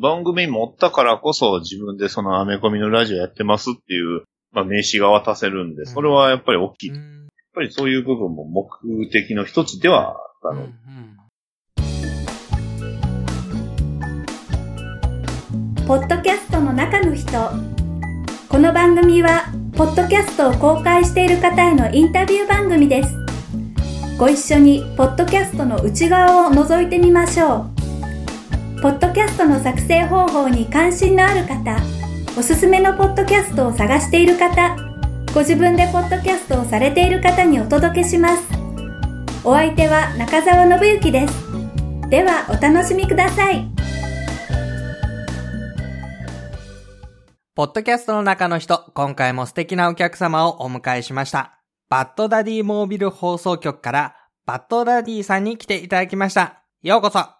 番組持ったからこそ自分でそのアメコミのラジオやってますっていう、まあ、名刺が渡せるんで、それはやっぱり大きい。やっぱりそういう部分も目的の一つではあったの。ポッドキャストの中の人。この番組は、ポッドキャストを公開している方へのインタビュー番組です。ご一緒に、ポッドキャストの内側を覗いてみましょう。ポッドキャストの作成方法に関心のある方、おすすめのポッドキャストを探している方、ご自分でポッドキャストをされている方にお届けします。お相手は中澤信之です。では、お楽しみください。ポッドキャストの中の人、今回も素敵なお客様をお迎えしました。バッドダディモービル放送局から、バッドダディさんに来ていただきました。ようこそ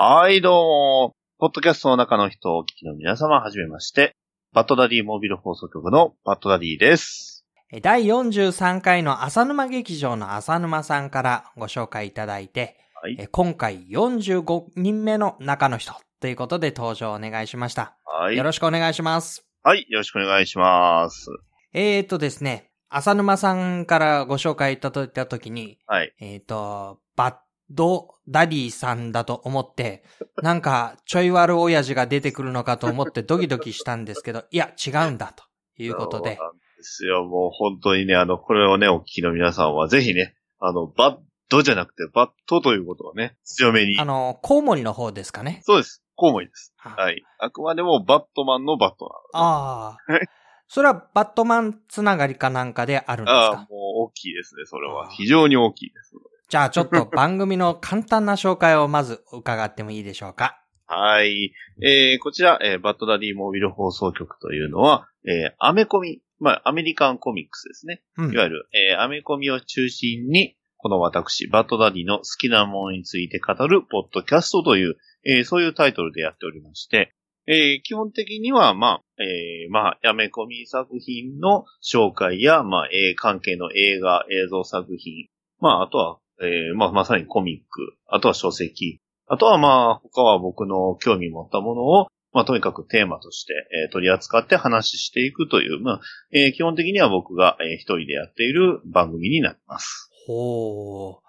はい、どうも。ポッドキャストの中の人をお聞きの皆様、はじめまして。バッドダディモービル放送局のバッドダディです。第43回の浅沼劇場の浅沼さんからご紹介いただいて、はいえ今回45人目の中の人ということで登場お願いしました。はい。よろしくお願いします。はい、よろしくお願いします。えーとですね、浅沼さんからご紹介いただいたときに、はい。えっ、と、バッドダディさんだと思って、なんかちょい悪親父が出てくるのかと思ってドキドキしたんですけど、いや、違うんだということでそ、うなんですよ。もう本当にね、あの、これをね、お聞きの皆さんは、ぜひね、あの、バッドじゃなくて、バットということをね、強めにあ。の、コウモリの方ですかね。そうです。コウモリです。ははい。あくまでもバットマンのバットああはい。それはバットマンつながりかなんかであるんですなの。ああ、かもう大きいですね、それは非常に大きいです。じゃあちょっと番組の簡単な紹介をまず伺ってもいいでしょうか。はい。えー、こちら、えーバッドダディモービル放送局というのは、えー、アメコミ、まあ、アメリカンコミックスですね。うんいわゆる、えーアメコミを中心に、この私、バッドダディの好きなものについて語るポッドキャストという、えーそういうタイトルでやっておりまして、えー基本的には、まあ、えーまあ、アメコミ作品の紹介や、まあ、えー関係の映画、映像作品、まあ、あとは、えーまあ、まさにコミック、あとは書籍、あとはまあ、他は僕の興味持ったものを、まあ、とにかくテーマとして、えー取り扱って話していくという、まあ、えー基本的には僕が、えー一人でやっている番組になります。ほう。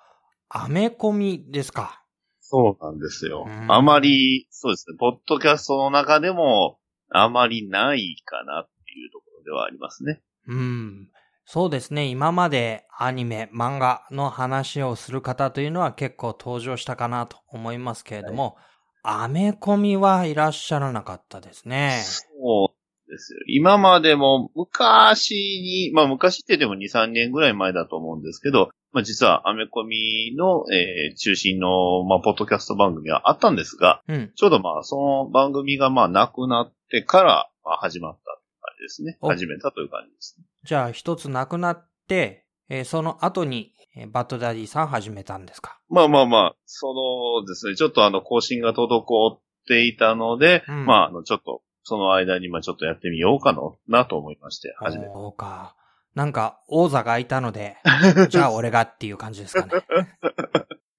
アメコミですか。そうなんですようんあまり、そうですね、ポッドキャストの中でも、あまりないかなっていうところではありますね。うん。そうですね。今までアニメ、漫画の話をする方というのは結構登場したかなと思いますけれども、アメコミはいらっしゃらなかったですね。そうですよ。今までも昔に、まあ昔ってでも2、3年ぐらい前だと思うんですけど、まあ実はアメコミの、えー中心の、まあポッドキャスト番組はあったんですが、うん。ちょうどまあその番組がまあなくなってから、まあ、始まったですね。お始めたという感じですね。じゃあ一つなくなって、えーその後に、えーバッドダディさん始めたんですか？まあまあまあ、そのですね、ちょっとあの更新が滞っていたので、うんまああのちょっと、その間にまあちょっとやってみようかのなと思いまして、始めた。そうか。なんか、王座が空いたので、じゃあ俺がっていう感じですかね。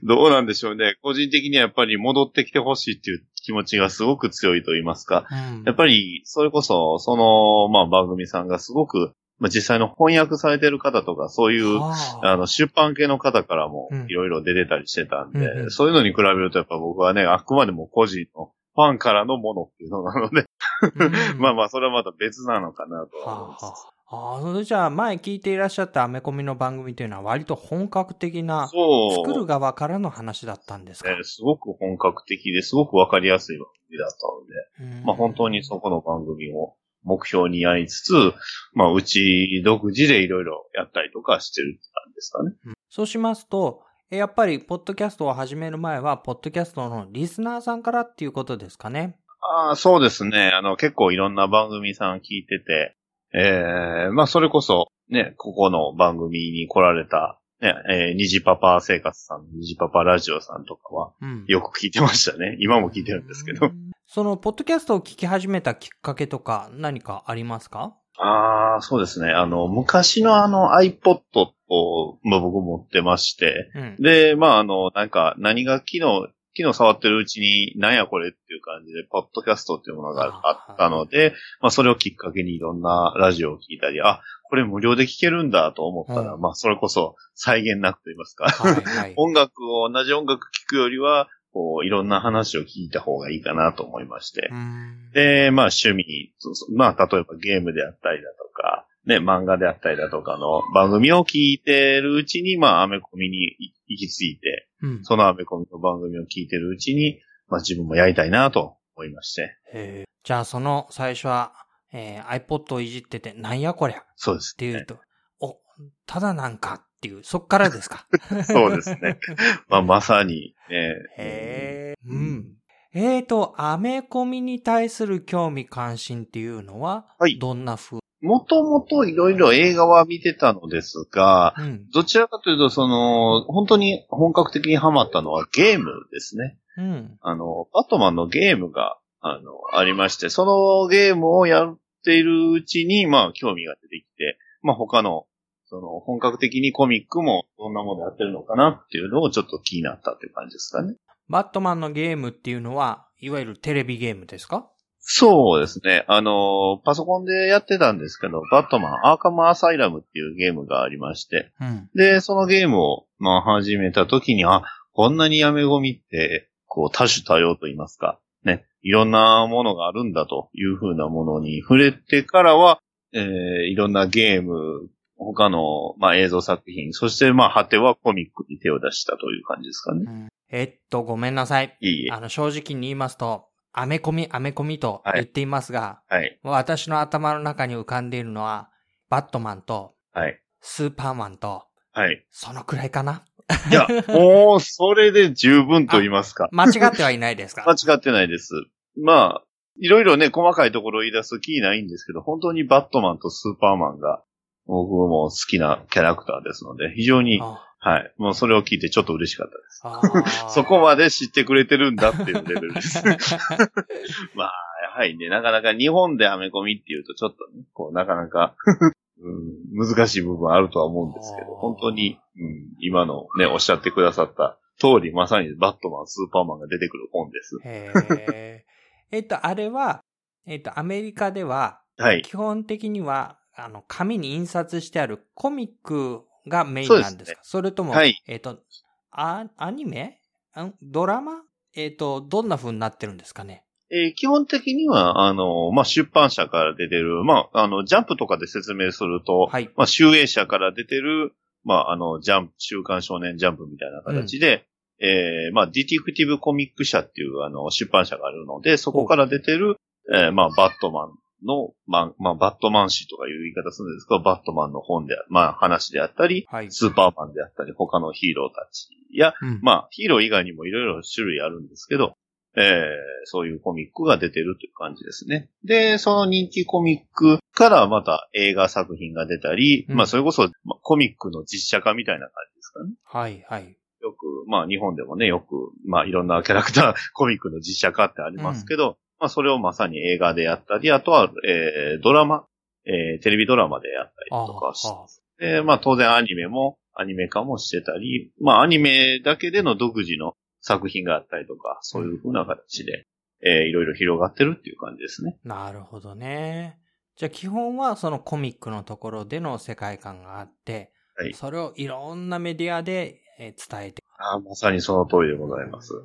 どうなんでしょうね。個人的にはやっぱり戻ってきてほしいっていう気持ちがすごく強いと言いますか。うん。やっぱり、それこそ、その、まあ番組さんがすごく、まあ実際の翻訳されてる方とか、そういう、はあ。あの、出版系の方からもうん。いろいろ出てたりしてたんで、うんうん。そういうのに比べるとやっぱ僕はね、あくまでも個人のファンからのものっていうのなので、うん まあまあ、それはまた別なのかなとは思います。はあはあああ、それじゃあ前聞いていらっしゃったアメコミの番組というのは割と本格的なそう。作る側からの話だったんですか、ねすごく本格的ですごくわかりやすい番組だったので、うんまあ本当にそこの番組を目標にやりつつ、まあうち独自でいろいろやったりとかしてるって感じですかね。そうしますと、えやっぱりポッドキャストを始める前は、ポッドキャストのリスナーさんからっていうことですかね？ああ、そうですね。あの結構いろんな番組さん聞いてて、ええまあそれこそね、ここの番組に来られた、ね、えー、虹パパ生活さん、虹パパラジオさんとかはうん。よく聞いてましたね。今も聞いてるんですけど。うんその、ポッドキャストを聞き始めたきっかけとか何かありますか？ああ、そうですね。あの、昔のあの iPod を、まあ、僕持ってまして、うん。で、まあ、あの、なんか、何が機能昨日触ってるうちに、なんやこれっていう感じで、ポッドキャストっていうものがあったので、まあそれをきっかけにいろんなラジオを聞いたり、あ、これ無料で聞けるんだと思ったら、うんまあそれこそ再現なくと言いますか。音楽を、同じ音楽聴くよりは、こう、いろんな話を聞いた方がいいかなと思いましてう。んで、まあ趣味、まあ例えばゲームであったりだとか、ね、漫画であったりだとかの番組を聞いてるうちに、まあアメコミに行き着いて、うん。そのアメコミの番組を聞いてるうちに、まあ自分もやりたいなと思いまして。へーじゃあその最初は、えー iPod をいじってて、なんやこりゃ？っそうです、ていうと、お、ただなんかっていう、そっからですか？そうですね。まあまさにね。へえ。うん。えーと、アメコミに対する興味関心っていうのは、はいどんな風？もともといろいろ映画は見てたのですが、うん。どちらかというと、その、本当に本格的にハマったのはゲームですね。うん。あの、バットマンのゲームが、あの、ありまして、そのゲームをやっているうちに、まあ、興味が出てきて、まあ、他の、その、本格的にコミックもどんなものやってるのかなっていうのをちょっと気になったっていう感じですかね。バットマンのゲームっていうのは、いわゆるテレビゲームですか？そうですね。あの、パソコンでやってたんですけど、バットマンアーカムアサイラムっていうゲームがありまして、うん。で、そのゲームを、まあ、始めた時に、あ、こんなにやめゴミって、こう、多種多様と言いますか、ね、いろんなものがあるんだというふうなものに触れてからは、えー、いろんなゲーム、他の、まあ、映像作品、そして、まあ、果てはコミックに手を出したという感じですかね。うんえっと、ごめんなさい。いいえ。あの、正直に言いますと、アメコミ、アメコミと言っていますが、はい。私の頭の中に浮かんでいるのは、バットマンと、はい。スーパーマンと、はい。そのくらいかな？いや、もう、それで十分と言いますか。間違ってはいないですか？間違ってないです。まあ、いろいろね、細かいところを言い出すと気ないんですけど、本当にバットマンとスーパーマンが、僕も好きなキャラクターですので、非常に、あはい。もうそれを聞いてちょっと嬉しかったです。そこまで知ってくれてるんだっていうレベルです。まあ、やはりね、なかなか日本でアメコミっていうとちょっとね、こう、なかなか、うん、難しい部分あるとは思うんですけど、本当に、うん、今のね、おっしゃってくださった通り、まさにバットマン、スーパーマンが出てくる本です。えっと、あれは、えっと、アメリカでは、はい。基本的には、あの、紙に印刷してあるコミックがメインなんですか？それとも、はい。えっと、あ、アニメ？あドラマ？えっと、どんな風になってるんですかね？えー基本的には、あの、まあ、出版社から出てる、まあ、あの、ジャンプとかで説明すると、はい。まあ、集英社から出てる、まあ、あの、ジャンプ、週刊少年ジャンプみたいな形で、えーまあ、ディティクティブコミック社っていう、あの、出版社があるので、そこから出てる、えーまあ、バットマンの、まあ、まあ、バットマン誌とかいう言い方するんですけど、バットマンの本で、まあ、話であったり、はい。スーパーマンであったり、他のヒーローたちや、うんまあ、ヒーロー以外にもいろいろ種類あるんですけど、えーそういうコミックが出てるという感じですね。で、その人気コミックからまた映画作品が出たり、うんまあ、それこそ、まあコミックの実写化みたいな感じですかね。はい、はい。よく、まあ、日本でもね、よく、まあ、いろんなキャラクター、コミックの実写化ってありますけど、まあ、それをまさに映画でやったり、あとは、えードラマ、えーテレビドラマでやったりあとかしてあ、で、まあ当然アニメもアニメ化もしてたり、まあアニメだけでの独自の作品があったりとか、そういう風な形で、えーいろいろ広がってるっていう感じですね。なるほどね。じゃあ基本はそのコミックのところでの世界観があって、はいそれをいろんなメディアでえー伝えて。ああ、まさにその通りでございます。う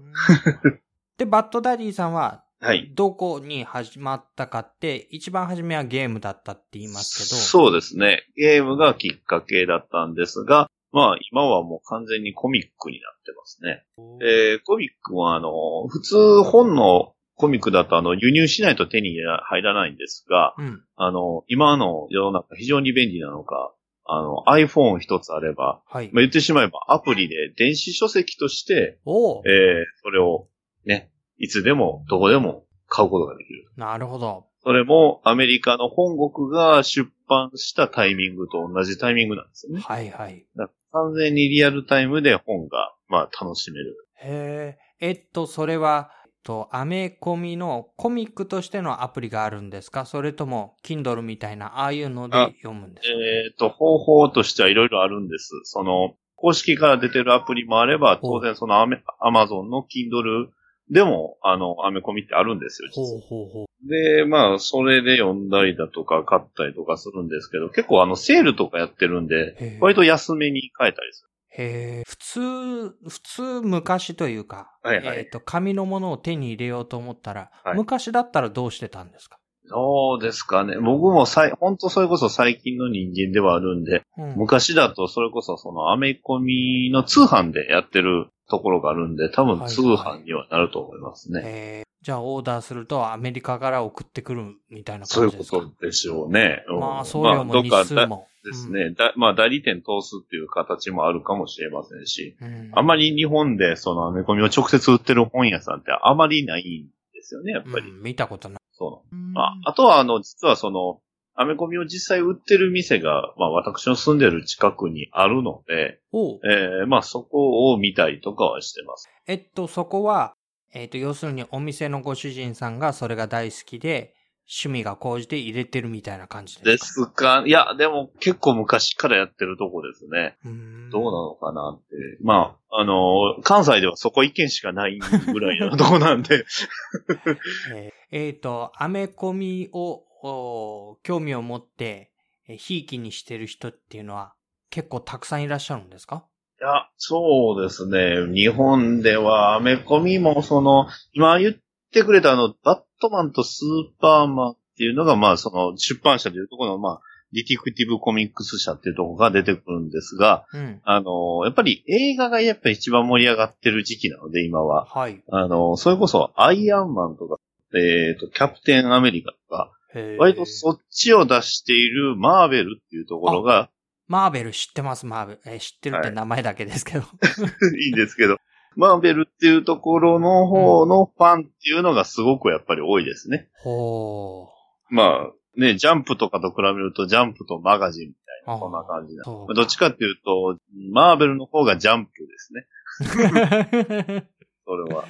んで、バッドダディさんは、はい。どこに始まったかって、一番初めはゲームだったって言いますけど。そうですね。ゲームがきっかけだったんですが、まあ今はもう完全にコミックになってますね。で、コミックはあの、普通本のコミックだとあの、輸入しないと手に入らないんですが、うん。あの、今の世の中非常に便利なのか、あの、iPhone 一つあれば、はい。まあ、言ってしまえばアプリで電子書籍として、えー、それをね、いつでもどこでも買うことができる。なるほど。それもアメリカの本国が出版したタイミングと同じタイミングなんですよね。はいはい。完全にリアルタイムで本が、まあ、楽しめる。へえ。えっと、それは、えっと、アメコミのコミックとしてのアプリがあるんですか？それとも、Kindle みたいな、ああいうのであ読むんですか？えっ、と、方法としてはいろいろあるんです。その、公式から出てるアプリもあれば、当然そのアマゾンの Kindle でも、あの、アメコミってあるんですよ、実はほうほうほう。で、まあ、それで読んだりだとか買ったりとかするんですけど、結構あの、セールとかやってるんで、割と安めに買えたりすへえ。普通、普通昔というか、はいはいえっ、と、紙のものを手に入れようと思ったら、はい昔だったらどうしてたんですか、る。そうですかね。僕もさい、本当それこそ最近の人間ではあるんで、うん、昔だとそれこそそのアメコミの通販でやってるところがあるんで、多分通販にはなると思いますね。えーじゃあオーダーするとアメリカから送ってくるみたいなそういうこ感じですかとでしょうね。うんまあ、送料も日数も。ですね。だまあ、代理店通すっていう形もあるかもしれませんし、うん。うんあまり日本でそのアメコミを直接売ってる本屋さんってあまりないんですよね、やっぱり。うん見たことない。そう。まあ、あとはあの、実はその、アメコミを実際売ってる店が、まあ私の住んでる近くにあるので、えーまあそこを見たりとかはしてます。えっと、そこは、えっと、要するにお店のご主人さんがそれが大好きで、趣味が高じて入れてるみたいな感じでですか？すか？いや、でも結構昔からやってるとこですね。うどうなのかなって。まあ、あの、関西ではそこ一軒しかないぐらいのとこなんで、えーえーと、アメコミを、お興味を持って、えーひいきにしてる人っていうのは結構たくさんいらっしゃるんですか？いや、そうですね。日本ではアメコミもその、今言ってくれたあの、バットマンとスーパーマンっていうのが、まあその出版社でいうところの、まあ、ディティクティブコミックス社っていうところが出てくるんですが、うん。あの、やっぱり映画がやっぱり一番盛り上がってる時期なので、今は。はい。あの、それこそアイアンマンとか、えっ、と、キャプテンアメリカとか、割とそっちを出しているマーベルっていうところがマーベル知ってます、マーベル。えー知ってるって名前だけですけど。いいんですけど、マーベルっていうところの方のファンっていうのがすごくやっぱり多いですね。ほまあ、ね、ジャンプとかと比べると、ジャンプとマガジンみたいー。な、そんな感じだ。そうまあどっちかっていうと、マーベルの方がジャンプですね。それは。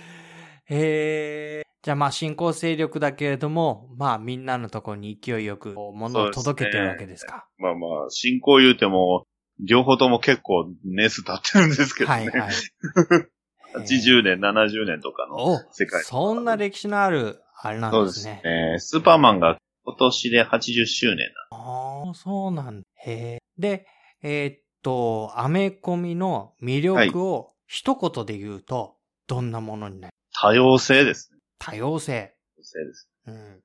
へえ。じゃあまあ新興勢力だけれども、まあみんなのところに勢いよく物を届けてるわけですか。まあまあ、進行言うても、両方とも結構年数経ってるんですけどね。はいはい。80年、70年とかの。お世界そんな歴史のある、あれなそうですすんでね。ね。スーパーマンが今年で80周年ああ、そうなんだ。へえ。で、えーっと、アメコミの魅力を一言で言うと、どんなものになる？多様性ですね。多様性。多様性です。うん。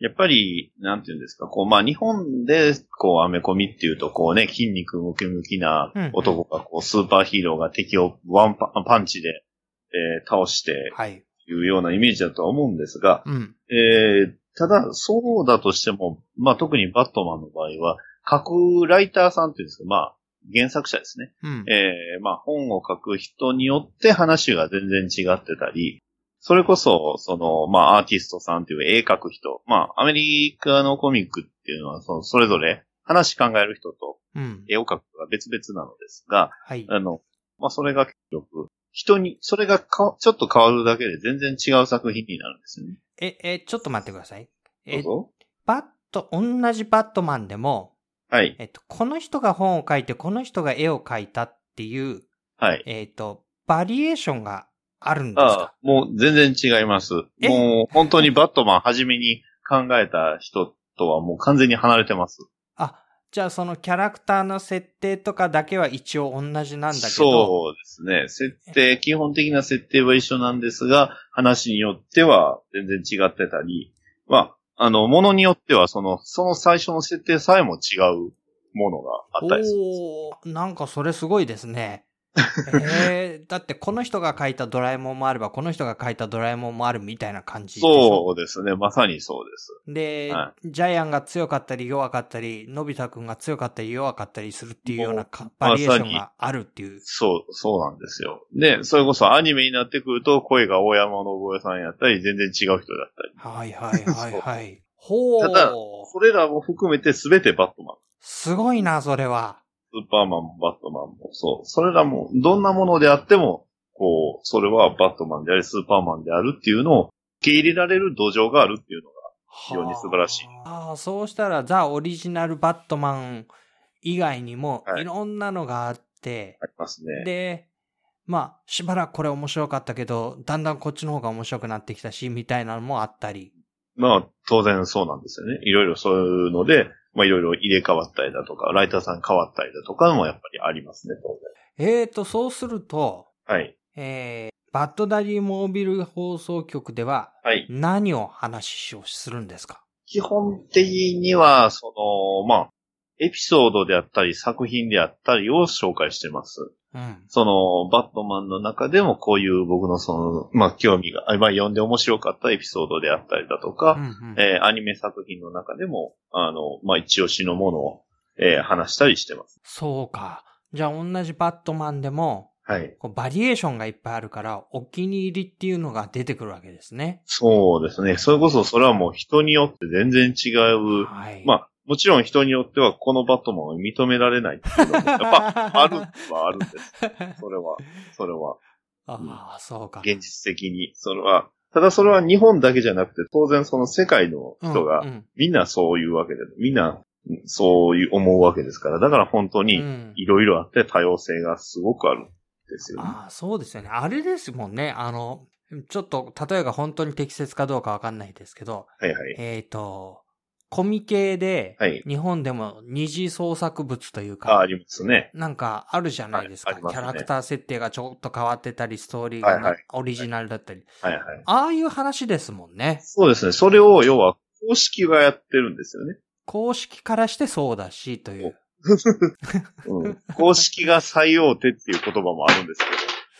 やっぱり、なんていうんですか、こう、まあ、日本で、こう、アメコミっていうと、こうね、筋肉ムキムキな男が、こう、スーパーヒーローが敵をワンパパンチで、えー倒して、はい。いうようなイメージだとは思うんですが、うん。えーただ、そうだとしても、まあ、特にバットマンの場合は、書くライターさんっていうんですか、まあ、原作者ですね。うん。えーまあ、本を書く人によって話が全然違ってたり、それこそ、その、まあ、アーティストさんっていう絵描く人、まあ、アメリカのコミックっていうのは、その、それぞれ話考える人とうん。絵を描く人が別々なのですが、はい。あの、まあ、それが結局、人に、それがかちょっと変わるだけで全然違う作品になるんですよね。え、え、ちょっと待ってください。どえう、ぞ。バット、同じバットマンでも、はい。えっと、この人が本を書いて、この人が絵を描いたっていう、はい。えっと、バリエーションがあるんですああか、もう全然違います。え？もう本当にバットマン初めに考えた人とはもう完全に離れてます。あ、じゃあそのキャラクターの設定とかだけは一応同じなんだけど、そうですね。設定、基本的な設定は一緒なんですが、話によっては全然違ってたり、まあ、あの、ものによってはその、その最初の設定さえも違うものがあったりするす。おーなんかそれすごいですね。えー、だってこの人が書いたドラえもんもあれば、この人が書いたドラえもんもあるみたいな感じそうですね。まさにそうです。で、はジャイアンが強かったり弱かったり、のび太くんが強かったり弱かったりするっていうようなバリエーションがあるっていう。そう、そうなんですよ。で、それこそアニメになってくると、声が大山信夫さんやったり、全然違う人だったり。はいはいはいはい。ほただう。それらも含めて全てバットマン。すごいな、それは。スーパーマンもバットマンも、そう。それらも、どんなものであっても、こう、それはバットマンであり、スーパーマンであるっていうのを受け入れられる土壌があるっていうのが、非常に素晴らしいああ、そうしたらザ・オリジナルバットマン以外にも、はいいろんなのがあって、ありますね。で、まあ、しばらくこれ面白かったけど、だんだんこっちの方が面白くなってきたし、みたいなのもあったり。まあ、当然そうなんですよね。いろいろそういうので、まあいろいろ入れ替わったりだとか、ライターさん変わったりだとかもやっぱりありますね、当えーと、そうすると、然。はい。えー、バッドダディモービル放送局でははい。何を話をするんですか？基本的には、その、まあ、エピソードであったり、作品であったりを紹介してます。うん。その、バットマンの中でもこういう僕のその、まあ、興味が、あまあ、読んで面白かったエピソードであったりだとか、うんうんえーアニメ作品の中でも、あの、まあ、一押しのものを、えー話したりしてます。そうか。じゃあ同じバットマンでも、はい。バリエーションがいっぱいあるから、お気に入りっていうのが出てくるわけですね。そうですね。それこそそれはもう人によって全然違う。はい。まあ、もちろん人によってはこのバットマンを認められないっていうのも、やっぱ あるはあるんです。それは、それは、ああ、そうか。現実的に。それは、ただそれは日本だけじゃなくて、当然その世界の人がうんうんみんなそういうわけで、みんなそういう思うわけですから、だから本当にうんいろいろあって多様性がすごくあるんですよね。ああ、そうですよね。あれですもんね。あの、ちょっと、例えが本当に適切かどうかわかんないですけど、はいはい。えっ、と、コミケで、はい。日本でも二次創作物というあ、か、ありますね。なんかあるじゃないですか、はいすねキャラクター設定がちょっと変わってたり、ストーリーがな、はいはいオリジナルだったり。はいはい。ああいう話ですもんね。そうですね。それを要は公式がやってるんですよね。公式からしてそうだし、という。うん、公式が最大手っていう言葉もあるんです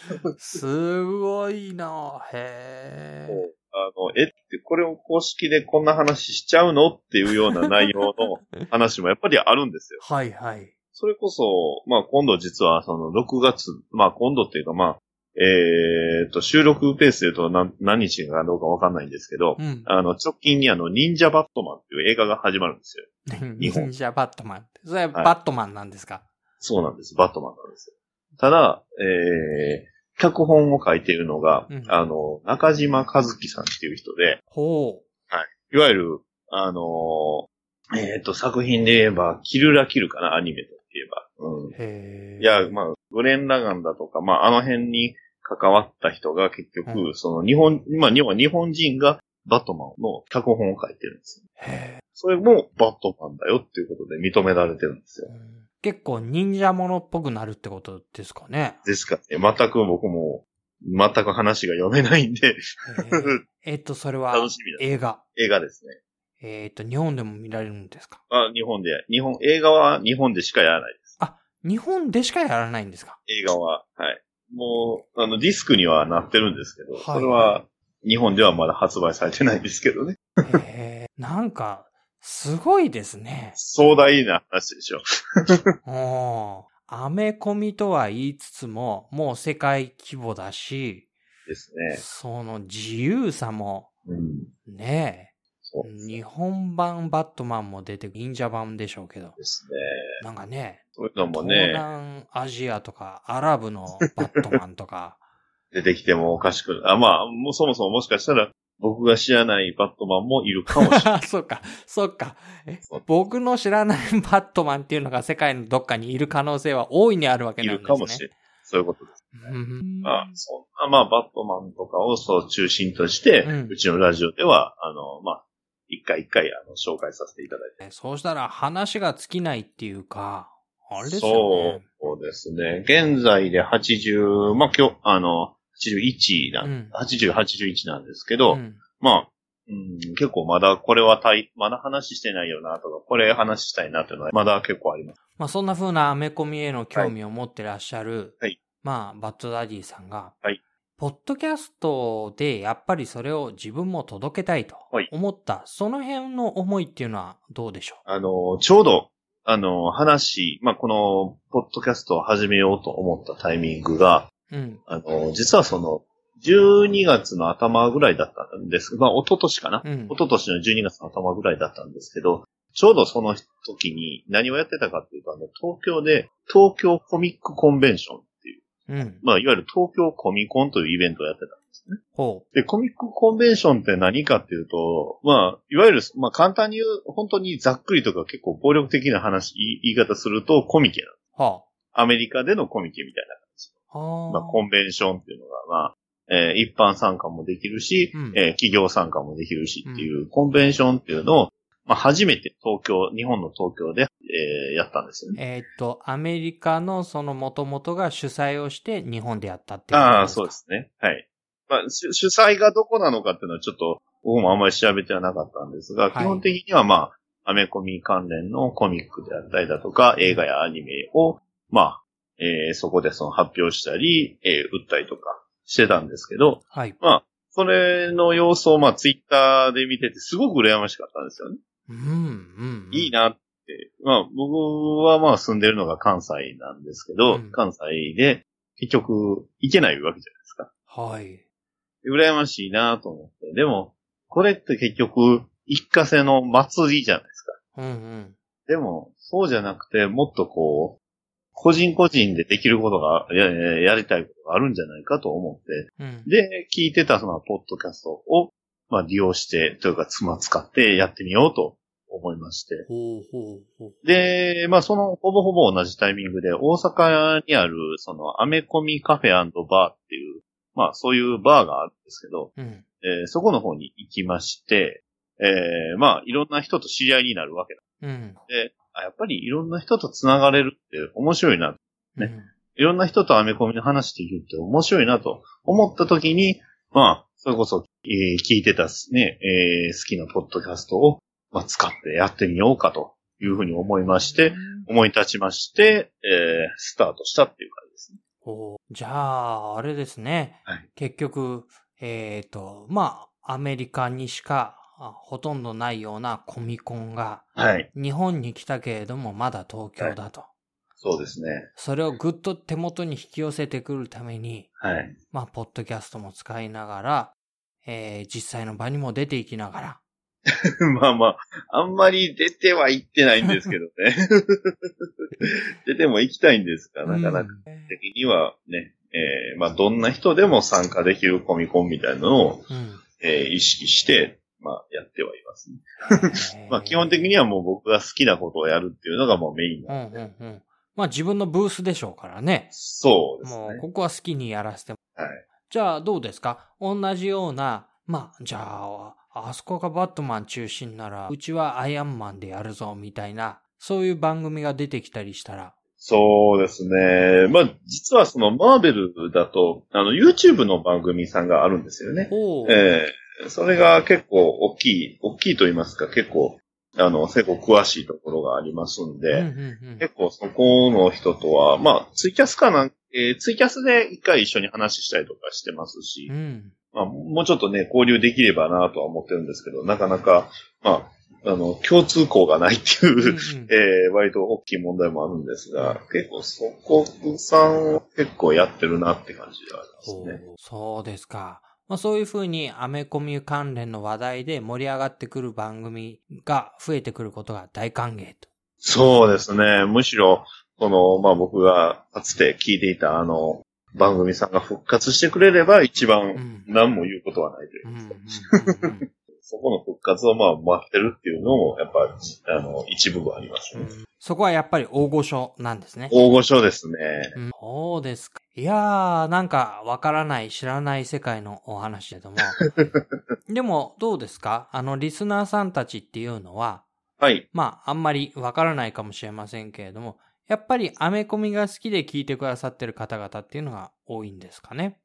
けど。すごいなへえ。あの、えって、これを公式でこんな話しちゃうの？っていうような内容の 話もやっぱりあるんですよ。はいはい。それこそ、まあ今度実はその6月、まあ今度っていうかまあ、えーっと、収録ペースで言うと何何日かどうかわかんないんですけど、うん。あの、直近にあの、忍者バットマンっていう映画が始まるんですよ。日本忍者バットマン。それはバットマンなんですか、そうなんです。バットマンなんですよ。ただ、えー、脚本を書いているのが、うんあの、中島和樹さんっていう人で、ほいわゆる、あのーえっ、と、作品で言えば、キルラキルかな、アニメと言えば。うんう。。へえ。いや、まあ、グレン・ラガンだとか、まあ、あの辺に関わった人が結局、うその日本、まあ、日本日本人がバットマンの脚本を書いてるんですよ。へそれもバットマンだよっていうことで認められてるんですよえ。結構忍者ものっぽくなるってことですかね。ですからね、全く僕も、全く話が読めないんで、へええっと、それは映画。映画ですね。えっと、日本でも見られるんですか？あ、日本で、日本、映画は日本でしかやらないです。日本でしかやらないんですか？映画は、はい。もう、あの、ディスクにはなってるんですけど、はいそれは、日本ではまだ発売されてないんですけどね。へえ。なんか、すごいですね。壮大な話でしょ。おーアメコミとは言いつつも、もう世界規模だし、ですね。その自由さも、うん。ねえ、日本版バットマンも出て、忍者版でしょうけど、ですね。なんかね、そういうのも東ね、南アジアとか、アラブのバットマンとか、出てきてもおかしくない。あ、まあ、もうそもそももしかしたら、僕が知らないバットマンもいるかもしれない。そうか、そうか。僕の知らないバットマンっていうのが世界のどっかにいる可能性は大いにあるわけいなんですね。るかもしれない。そういうことです。うんまあ、そんな、まあ、バットマンとかをそう中心として、ううんちのラジオでは、あの、まあ、一回一回、あの、紹介させていただいて。そうしたら話が尽きないっていうか、あれですよね。そうですね。現在で80、まあ、今日、あの、81な、うん。80、81なんですけど、うん。まあ、うん、結構まだこれはたい、まだ話してないよなとか、これ話したいなっていうのはまだ結構あります。まあそんな風なアメコミへの興味を持ってらっしゃる、はい。まあバッドダディさんが、はい。ポッドキャストでやっぱりそれを自分も届けたいとはい。思った、その辺の思いっていうのはどうでしょあの、ちょうど、あの、話、まあ、この、ポッドキャストを始めようと思ったタイミングが、ううん。あの、実はその、12月の頭ぐらいだったんです。まあ、一昨年かな。うん一。昨年の12月の頭ぐらいだったんですけど、ちょうどその時に何をやってたかっていうと、あの、東京で、東京コミックコンベンションっていう、うん。まあ、いわゆる東京コミコンというイベントをやってたんですね。ほで、コミックコンベンションって何かっていうと、まあ、いわゆる、まあ、簡単に言う、本当にざっくりとか結構暴力的な話、言い言い方するとコミケなの。う。はアメリカでのコミケみたいなまあ、コンベンションっていうのが、まあ、えー一般参加もできるし、うんえー企業参加もできるしっていう、コンベンションっていうのを、まあ、初めて東京、日本の東京で、えーやったんですよね。えーっと、アメリカのその元々が主催をして日本でやったっていうああ、かそうですね。はい。まあ、主主催がどこなのかっていうのはちょっと、僕もあんまり調べてはなかったんですが、はい基本的にはまあ、アメコミ関連のコミックであったりだとか、映画やアニメを、まあ、えーそこでその発表したり、えー売ったりとかしてたんですけど、はい。まあ、それの様子をまあ、ツイッターで見ててすごく羨ましかったんですよね。うん、うん。いいなって。まあ、僕はまあ住んでるのが関西なんですけど、うん関西で結局行けないわけじゃないですか。はい。羨ましいなと思って。でも、これって結局、一過性の祭りじゃないですか。うん、うん。でも、そうじゃなくて、もっとこう、個人個人でできることが、やややりたいことがあるんじゃないかと思って、うん。で、聞いてたそのポッドキャストを、まあ利用して、というか、妻使ってやってみようと思いまして。ほうほうほう。で、まあそのほぼほぼ同じタイミングで大阪にあるそのアメコミカフェバーっていう、まあそういうバーがあるんですけど、うん。えーそこの方に行きまして、えーまあいろんな人と知り合いになるわけだ。うん。で、あやっぱりいろんな人と繋がれるって面白いな。ねいろんな人とアメコミの話できるって面白いなと思った時に、まあ、それこそ、えー聞いてたね、えー好きなポッドキャストを、まあ、使ってやってみようかというふうに思いまして、思い立ちまして、えースタートしたっていう感じですね。ほうじゃあ、あれですね。はい結局、えっ、と、まあ、アメリカにしかあほとんどないようなコミコンが、はい。日本に来たけれども、まだ東京だと。そうですね。それをぐっと手元に引き寄せてくるために、はい。まあ、ポッドキャストも使いながら、えー実際の場にも出ていきながら、まあまあ、あんまり出ては行ってないんですけどね。出ても行きたいんですが、なかなかうん的にはね、えーまあどんな人でも参加できるコミコンみたいなのを、うんえー意識して、まあやってはいますね。まあ基本的にはもう僕が好きなことをやるっていうのがもうメインうんなんで。うんうん。まあ自分のブースでしょうからね。そうですね。もうここは好きにやらせても。はい。じゃあどうですか？同じような、まあじゃあ、あそこがバットマン中心なら、うちはアイアンマンでやるぞみたいな、そういう番組が出てきたりしたら。そうですね。まあ実はそのマーベルだと、あの YouTube の番組さんがあるんですよね。ええそれが結構大きい、大きいと言いますか、結構、あの、結構詳しいところがありますんで、うんうんうん結構そこの人とは、まあ、ツイキャスかな、えーツイキャスで一回一緒に話したりとかしてますし、うん。まあ、もうちょっとね、交流できればなとは思ってるんですけど、なかなか、まあ、あの、共通項がないっていう、うんうんえー割と大きい問題もあるんですが、結構そこさんは結構やってるなって感じではありますね。そうですか。まあ、そういうふうにアメコミ関連の話題で盛り上がってくる番組が増えてくることが大歓迎と。そうですね。むしろ、この、まあ僕がかつて聞いていたあの、番組さんが復活してくれれば一う番ん。何も言うことはないというう。んうんうんうんそこの復活をまあ待ってるっていうのも、やっぱ、あの、一部分ありますね。うんそこはやっぱり大御所なんですね。大御所ですね。うんそうですか。いやー、なんかわからない、知らない世界のお話だとも。でも、どうですか？あの、リスナーさんたちっていうのは、はい。まあ、あんまりわからないかもしれませんけれども、やっぱりアメコミが好きで聞いてくださってる方々っていうのが多いんですかね？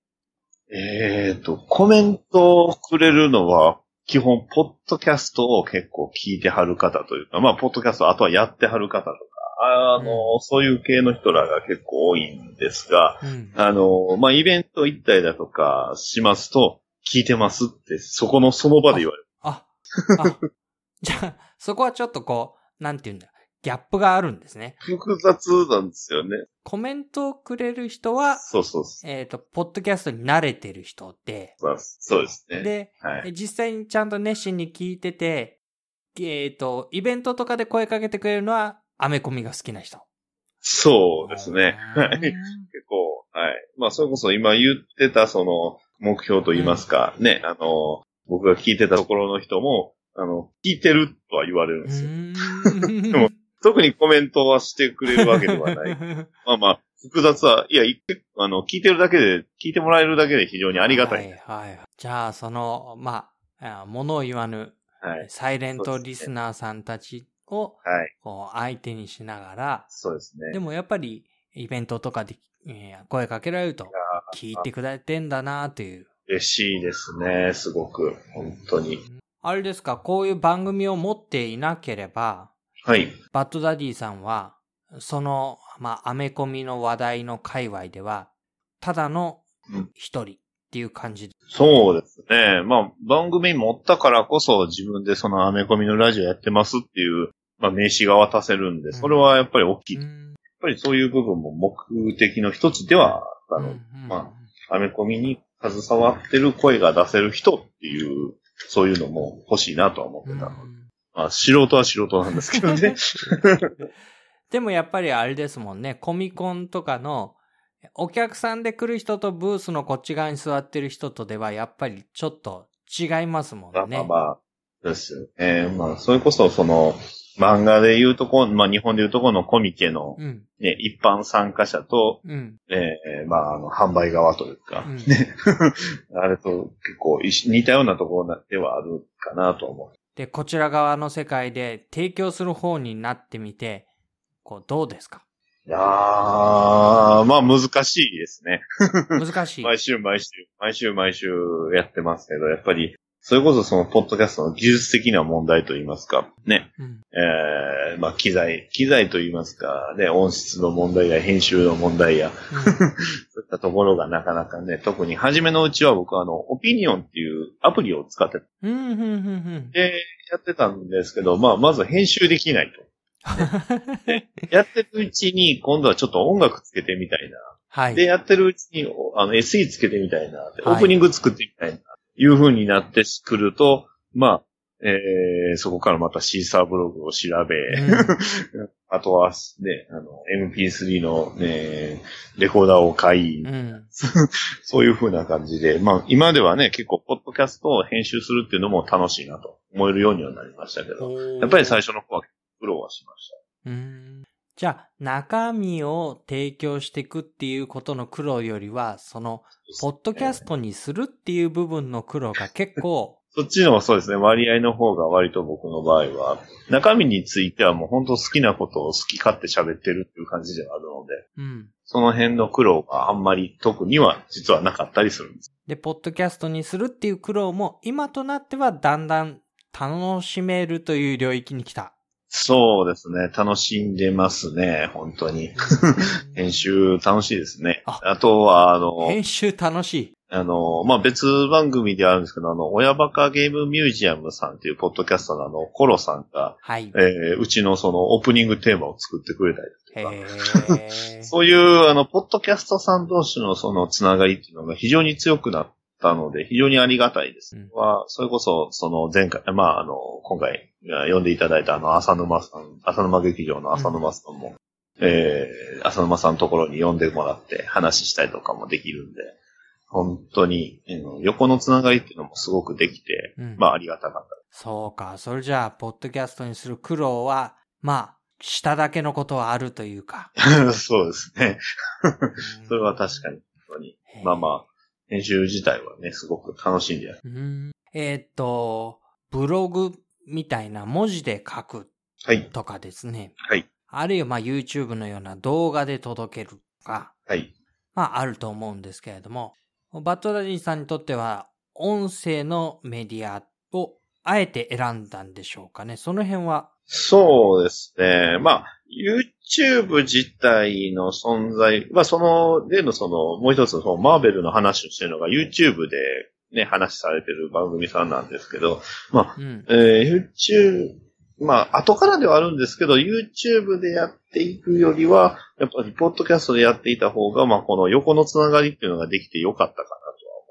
えっ、と、コメントをくれるのは、基本、ポッドキャストを結構聞いてはる方というか、まあ、ポッドキャスト、あとはやってはる方とか、あの、うそういう系の人らが結構多いんですが、うん。あの、まあ、イベント行ったりだとかしますと、聞いてますって、そこのその場で言われる。あ、あ、じゃあ、そこはちょっとこう、なんていうんだ、ギャップがあるんですね。複雑なんですよね。コメントをくれる人は、そうそうそえっ、と、ポッドキャストに慣れてる人で、う。そうですね。で、はい。実際にちゃんと熱心に聞いてて、えっ、と、イベントとかで声かけてくれるのは、アメコミが好きな人。そうですね。うんはい。結構、はい。まあ、それこそ今言ってた、その、目標と言いますか、ね、あの、僕が聞いてたところの人も、あの、聞いてるとは言われるんうですよ。ーん でも特にコメントはしてくれるわけではない。まあまあ、複雑は、いや、いあの、聞いてるだけで、聞いてもらえるだけで非常にありがたい。はい、はい。じゃあ、その、まあ、ものを言わぬ、はい。サイレントリスナーさんたちを、はい。こう、相手にしながら、そうですね。でもやっぱり、イベントとかで、えー声かけられると、聞いてくれてんだなという。嬉しいですね、すごく。本当に。あれですか、こういう番組を持っていなければ、はい。バッドダディさんは、その、まあ、アメコミの話題の界隈では、ただのうん一人っていう感じで。そうですね。まあ、番組持ったからこそ自分でそのアメコミのラジオやってますっていう、まあ、名刺が渡せるんで、それはやっぱり大きい。やっうんぱりそういう部分も目的の一つではあったの。うんまアメコミに携わってる声が出せる人っていう、そういうのも欲しいなとは思ってうんたの。まあ、素人は素人なんですけどね。でもやっぱりあれですもんね、コミコンとかの、お客さんで来る人とブースのこっち側に座ってる人とでは、やっぱりちょっと違いますもんね。まあまあまあ、ですよね。まあ、それこそその、漫画で言うとこ、まあ日本で言うとこのコミケのうん。ね、一般参加者と、うん。えーまあ、あの、販売側というか、うんね、あれと結構一緒似たようなところではあるかなと思う。で、こちら側の世界で提供する方になってみて、こう、どうですか？いやー、まあ難しいですね。難しい。毎週毎週、毎週毎週やってますけど、やっぱり、それこそその、ポッドキャストの技術的な問題といいますか、ね、うん。えー、まあ機材、機材といいますか、ね、音質の問題や編集の問題や、そういったところがなかなかね、特に初めのうちは僕はあの、オピニオンっていうアプリを使ってうん。うん、うん、うん、で、やってたんですけど、まあ、まず編集できないと。やってるうちに、今度はちょっと音楽つけてみたいな。はい。で、やってるうちに、あの、SE つけてみたいな。オープニング作ってみたいな。いう風になってくると、まあ、えー、そこからまたシーサーブログを調べ、あとは、ね、あの、MP3 のね、レコーダーを買い、うん。うん。そういう風な感じで、まあ、今ではね、結構、ポッドキャストを編集するっていうのも楽しいなと思えるようにはなりましたけど、やっぱり最初の方は苦労はしました。うんじゃあ、中身を提供していくっていうことの苦労よりは、その、ポッドキャストにするっていう部分の苦労が結構、そっちのそうですね、割合の方が割と僕の場合は、中身についてはもう本当好きなことを好き勝手喋ってるっていう感じではあるので、うん。その辺の苦労があんまり特には実はなかったりするんです。で、ポッドキャストにするっていう苦労も、今となってはだんだん楽しめるという領域に来た。そうですね、楽しんでますね、本当に。編集楽しいですね。ああとは、あの、編集楽しい。あの、まあ、別番組であるんですけど、あの、親バカゲームミュージアムさんっていうポッドキャストのあの、コロさんが、はい。えーうちのそのオープニングテーマを作ってくれたりとか、そういう、あの、ポッドキャストさん同士のそのつながりっていうのが非常に強くなったので、非常にありがたいです。うんは、それこそ、その前回、まあ、あの、今回、呼んでいただいたあの、浅沼さん、浅沼劇場の浅沼さんも、えー、浅沼さんのところに呼んでもらって話したりとかもできるんで、本当に、うん横のつながりっていうのもすごくできて、うんまあ、ありがたかった。そうか。それじゃあ、ポッドキャストにする苦労は、まあ、しただけのことはあるというか。そうですね。それは確かに、本当に。まあまあ、編集自体はね、すごく楽しんでやる。うんえーっと、ブログみたいな文字で書くはい。とかですね。はい。あるいはまあ YouTube のような動画で届けるとか、はい。まああると思うんですけれども、バッドダディさんにとっては音声のメディアをあえて選んだんでしょうかね。その辺は。そうですね。まあ、YouTube 自体の存在、まあその、例のその、もう一つのそのマーベルの話をしてるのが YouTube でね、話されてる番組さんなんですけど、まあ、うん。えー YouTube、まあ、後からではあるんですけど、YouTube でやっていくよりは、やっぱり、ポッドキャストでやっていた方が、まあ、この横のつながりっていうのができてよかったかなとは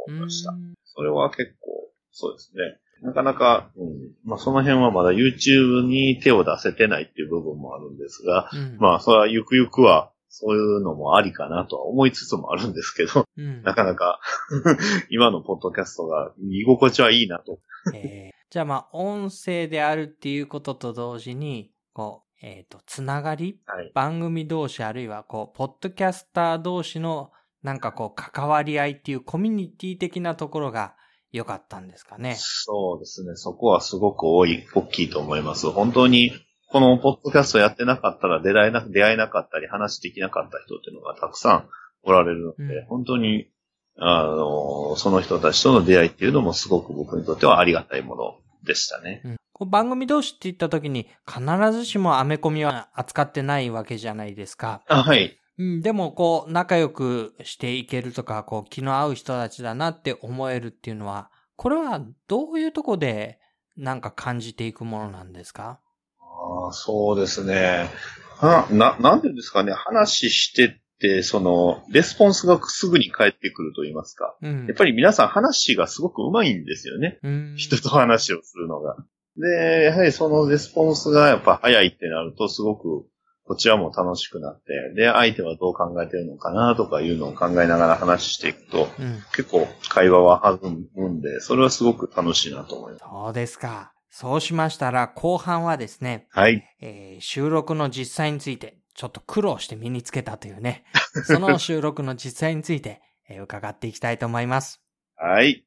思いました。うんそれは結構、そうですね。なかなか、うん、まあ、その辺はまだ YouTube に手を出せてないっていう部分もあるんですが、うんまあ、それはゆくゆくは、そういうのもありかなとは思いつつもあるんですけど、うんなかなか、今のポッドキャストが居心地はいいなと。えーじゃあまあ、音声であるっていうことと同時に、こう、えっ、と、つながりはい。番組同士あるいはこう、ポッドキャスター同士のなんかこう、関わり合いっていうコミュニティ的なところが良かったんですかね。そうですね。そこはすごく多い、大きいと思います。本当に、このポッドキャストやってなかったら出会えな、出会えなかったり話できなかった人っていうのがたくさんおられるので、うん本当に、あの、その人たちとの出会いっていうのもすごく僕にとってはありがたいものでしたね。うん番組同士って言った時に必ずしもアメコミは扱ってないわけじゃないですか。あはい。うん、でもこう仲良くしていけるとか、こう気の合う人たちだなって思えるっていうのは、これはどういうとこでなんか感じていくものなんですか？ああそうですね。は、な、なんていうんですかね？話してって、その、レスポンスがすぐに返ってくると言いますか。うん。やっぱり皆さん話がすごく上手いんですよね。うん、人と話をするのが。で、やはりそのレスポンスがやっぱ早いってなると、すごくこちらも楽しくなって、で、相手はどう考えてるのかなとかいうのを考えながら話していくと、うん。結構会話は弾むんで、それはすごく楽しいなと思います。そうですか。そうしましたら、後半はですね、はい。えー収録の実際について、ちょっと苦労して身につけたというね、その収録の実際について、えー伺っていきたいと思います。はい。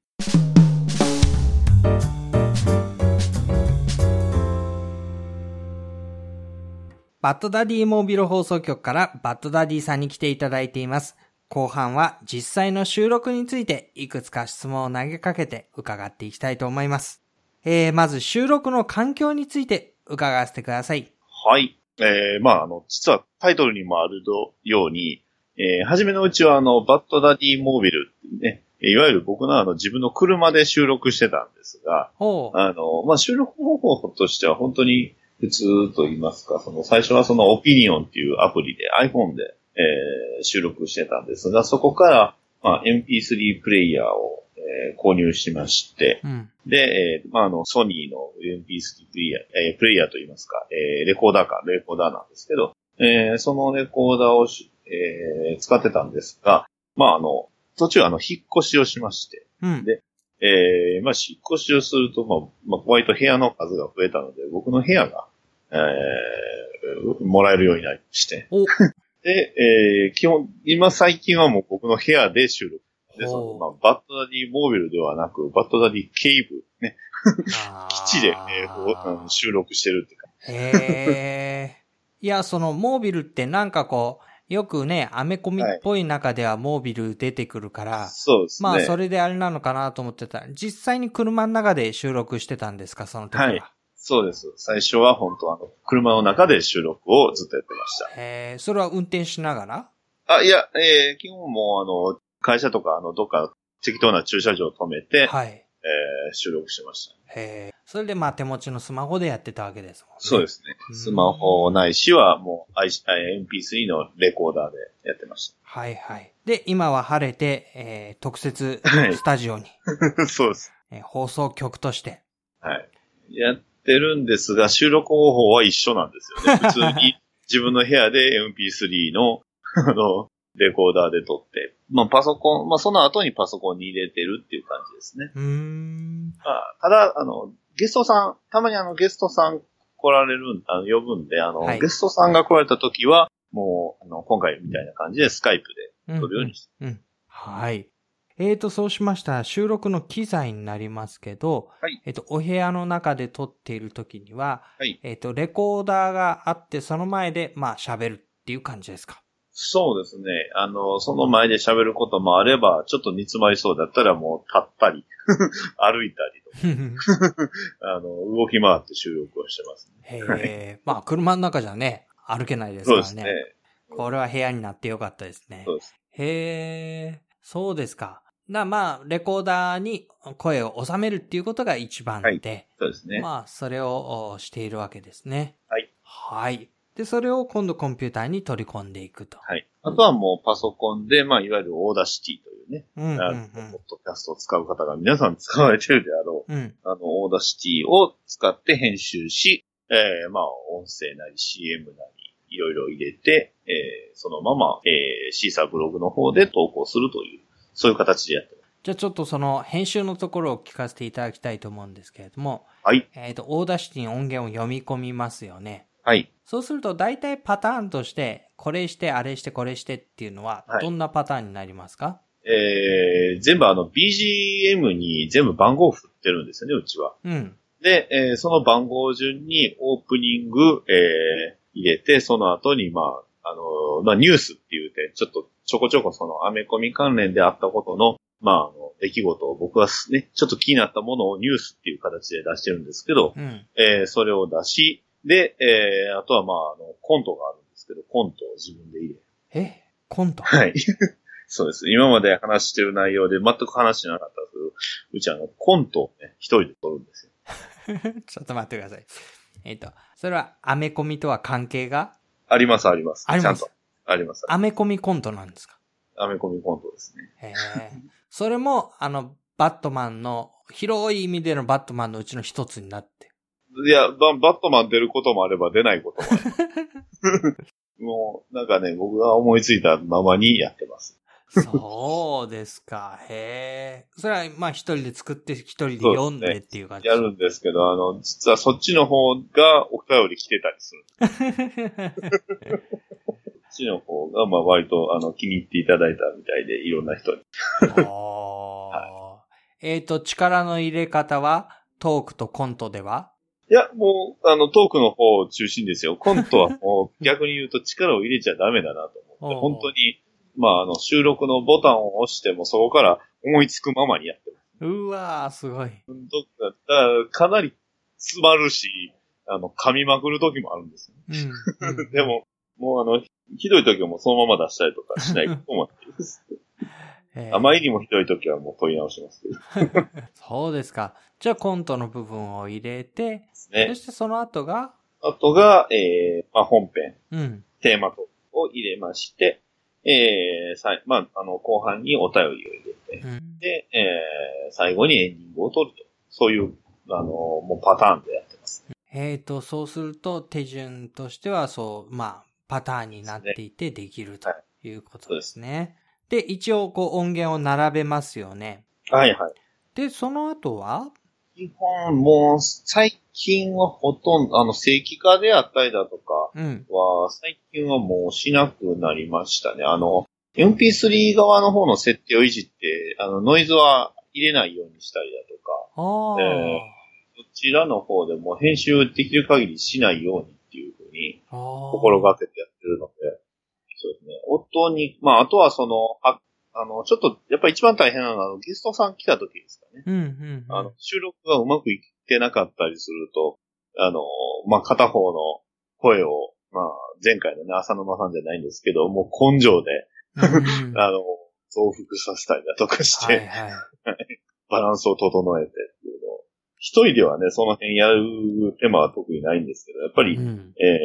バッドダディモービル放送局からバッドダディさんに来ていただいています。後半は実際の収録についていくつか質問を投げかけて伺っていきたいと思います。えー、まず収録の環境について伺わせてください。はい。えー、まあ、あの、実はタイトルにもあるように、えー、初めのうちはあの、バッドダディモービルってね、いわゆる僕のあの、自分の車で収録してたんですが。あの、まあ、収録方法としては本当に普通と言いますか、その最初はそのオピニオンっていうアプリで iPhone で、えー収録してたんですが、そこから、まあ、MP3 プレイヤーを、えー購入しまして、うん。で、えーまあ、あの、ソニーの MP3 プレイヤー、えープレイヤーと言いますか、えーレコーダーか、レコーダーなんですけど、えーそのレコーダーをし、えー使ってたんですが、まあ、あの、途中あの、引っ越しをしまして、うん。でえーまあ、引っ越しをすると、まあ、まあ、割と部屋の数が増えたので、僕の部屋が、えーもらえるようになりまして。お、で、えー基本、今最近はもう僕の部屋で収録。で、その、まあ、バッドダディモービルではなく、バッドダディケイブ、ね、基地で、えー収録してるっていうか。へえ。いや、そのモービルってなんかこう、よくね、アメコミっぽい中ではモービル出てくるから、そうですね。まあそれであれなのかなと思ってた。実際に車の中で収録してたんですか、その時は。はいそうです。最初は本当あの、車の中で収録をずっとやってました。へえ、それは運転しながら？あ、いや、えー基本もうあの、会社とかあの、どっか適当な駐車場を止めて、はい。えー収録してました。へえ。それでまあ手持ちのスマホでやってたわけですもんね。そうですねうん。スマホないしはもう I- MP3 のレコーダーでやってましはいはい。で、今は晴れて、えー特設はいスタジオに、た。そうです。えー放送局として。はい。やってるんですが、収録方法は一緒なんですよね。普通に自分の部屋で MP3 の、あの、レコーダーで撮って、まあパソコン、まあその後にパソコンに入れてるっていう感じですね。うーん。まあ、ただ、あの、ゲストさん、たまにあのゲストさん来られるん、あの呼ぶんで、あの、はいゲストさんが来られた時は、もう、あの、今回みたいな感じでスカイプで撮るようにして、うん。はい。えーと、そうしましたら収録の機材になりますけど、はいえっ、と、お部屋の中で撮っている時には、はいえっ、と、レコーダーがあって、その前で、まあ、喋るっていう感じですか？そうですね。あの、その前で喋ることもあれば、ちょっと煮詰まりそうだったらもう立ったり、歩いたりと あの、動き回って収録をしてますね。へえ。まあ、車の中じゃね、歩けないですそうからね。ですね。これは部屋になってよかったですねそ。うです。へえ、そうですか。な、まあ、レコーダーに声を収めるっていうことが一番で、はいそうですね。まあ、それをおしているわけですね。はい。はい。で、それを今度コンピューターに取り込んでいくと。はい。あとはもうパソコンで、まあ、いわゆる Audacity というね、うん、うん、あのポッドキャストを使う方が皆さん使われてるであろう、うん。うん。あの、 Audacity を使って編集し、えー、まあ、音声なり CM なり、いろいろ入れて、えー、そのまま、えー、シーサーブログの方で投稿するという、そういう形でやってます。じゃあちょっとその編集のところを聞かせていただきたいと思うんですけれども、はい。えっ、と、 Audacity に音源を読み込みますよね。はい。そうすると大体パターンとして、これして、あれして、これしてっていうのはは、いどんなパターンになりますか、えー、全部あの BGM に全部番号を振ってるんですよね、うちは。うん。で、えーその番号順にオープニング、えー入れて、その後に、まあ、あの、まあ、ニュースっていうて、ちょっとちょこちょこそのアメコミ関連であったことの、まあ、あの、出来事を僕はね、ちょっと気になったものをニュースっていう形で出してるんですけど、うん。えーそれを出し、で、えーあとはまあ、あの、コントがあるんですけど、コントを自分で入れ。え？コント？はい。そうです。今まで話してる内容で全く話してなかったんですけど、うちあの、コントをね、一人で撮るんですよ。ちょっと待ってください。えっ、と、それはアメコミとは関係が？あります、あります。ありますちゃんと。あります。アメコミコントなんですか？アメコミコントですね。へえ。それも、あの、バットマンの、広い意味でのバットマンのうちの一つになって。いや、ババットマン出ることもあれば出ないこともある。もう、なんかね、僕が思いついたままにやってます。そうですか。へえ。それは、まあ、一人で作って、一人で読んでっていう感じ。やるんですけど、あの、実はそっちの方がお便り来てたりする。そっちの方が、まあ割と、あの、気に入っていただいたみたいで、いろんな人に。おーえっ、と、力の入れ方は、トークとコントでは？いや、もう、あの、トークの方を中心ですよ。コントはもう、逆に言うと力を入れちゃダメだなと思って、本当に、まあ、あの、収録のボタンを押しても、そこから思いつくままにやってます。うわー、すごい。うんどだからかなり詰まるし、あの、噛みまくる時もあるんですよ。うんうん。でも、もうあの、ひどい時はもうそのまま出したりとかしないと思っています。えーあまりにもひどい時はもう取り直しますけど。で そうですか。じゃあ、コントの部分を入れて、ね。してその後が、あとが、えー、まあ、本編、うん。テーマとを入れまして、えー、さい、まあ、あの、後半にお便りを入れて、うんで、えー、最後にエンディングを取ると。そういう、あの、もうパターンでやってます。えーと、そうすると、手順としては、そう、まあ、パターンになっていてできるということですね。で、一応、こう、音源を並べますよね。はいはい。で、その後は基本、もう、最近はほとんど、あの、正規化であったりだとかうん。は、最近はもうしなくなりましたね。あの、MP3 側の方の設定をいじって、あの、ノイズは入れないようにしたりだとか、ああ、えそちらの方でも編集できる限りしないようにっていうふうに心がけてやってるので、そうですね。音に、まあ、あとはその、ああの、ちょっと、やっぱ一番大変なのは、ゲストさん来た時ですかね。うん、うんうん。あの、収録がうまくいってなかったりすると、あの、まあ、片方の声を、まあ、前回のね、浅沼さんじゃないんですけど、もう根性で、あの、増幅させたりだとかして、はいはい。バランスを整えてっていうのを、一人ではね、その辺やる手間は特にないんですけど、やっぱり、うんえ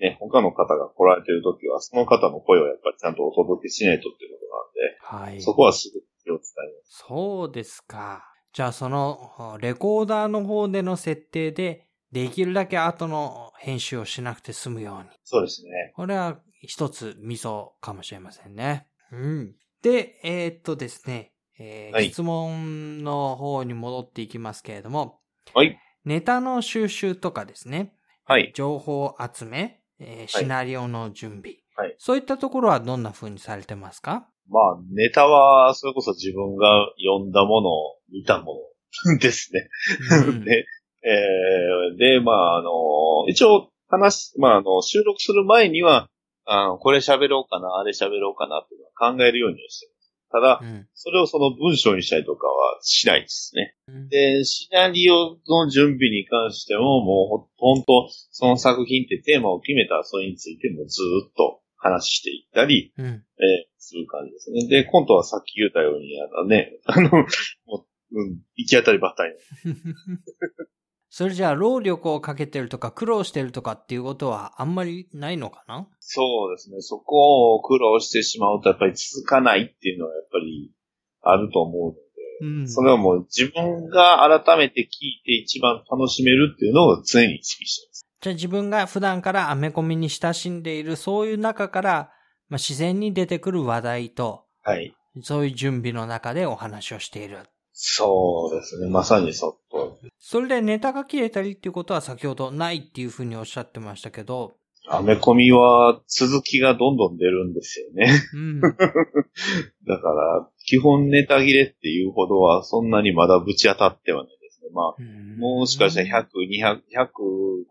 ーね、他の方が来られてるときは、その方の声をやっぱりちゃんとお届けしないとっていうなんで、はい。そこはすごく気を使います。そうですか。じゃあそのレコーダーの方での設定でできるだけ後の編集をしなくて済むように。そうですね。これは一つミソかもしれませんね。うん。で、えーっとですね、えーはい質問の方に戻っていきますけれども、はい。ネタの収集とかですね、はい。情報集め、えーシナリオの準備、はいそういったところはどんな風にされてますか？まあ、ネタは、それこそ自分が読んだもの、見たものですね。うん で、えーで、まあ、あの、一応、話、まあ、あの、収録する前には、あの、これ喋ろうかな、あれ喋ろうかなっていうのは考えるようにはしてます。ただ、うんそれをその文章にしたりとかはしないですね。うんで、シナリオの準備に関しても、もうほ、ほんと、その作品ってテーマを決めたらそれについてもずーっと話していったり、うん。えーする感じですね。で、コントはさっき言ったように、あのね、あの、もう、うん、行き当たりばったり。それじゃあ、労力をかけてるとか、苦労してるとかっていうことはあんまりないのかな？そうですね。そこを苦労してしまうと、やっぱり続かないっていうのはやっぱりあると思うので、うん。それはもう自分が改めて聞いて一番楽しめるっていうのを常に意識してます。じゃあ自分が普段からアメコミに親しんでいる、そういう中から、まあ、自然に出てくる話題と、はい。そういう準備の中でお話をしている。そうですね。まさにそっとど。それでネタが切れたりっていうことは先ほどないっていうふうにおっしゃってましたけど、アメコミは続きがどんどん出るんですよね。うん。だから、基本ネタ切れっていうほどはそんなにまだぶち当たってはない。まあ、もしかしたら100、200、100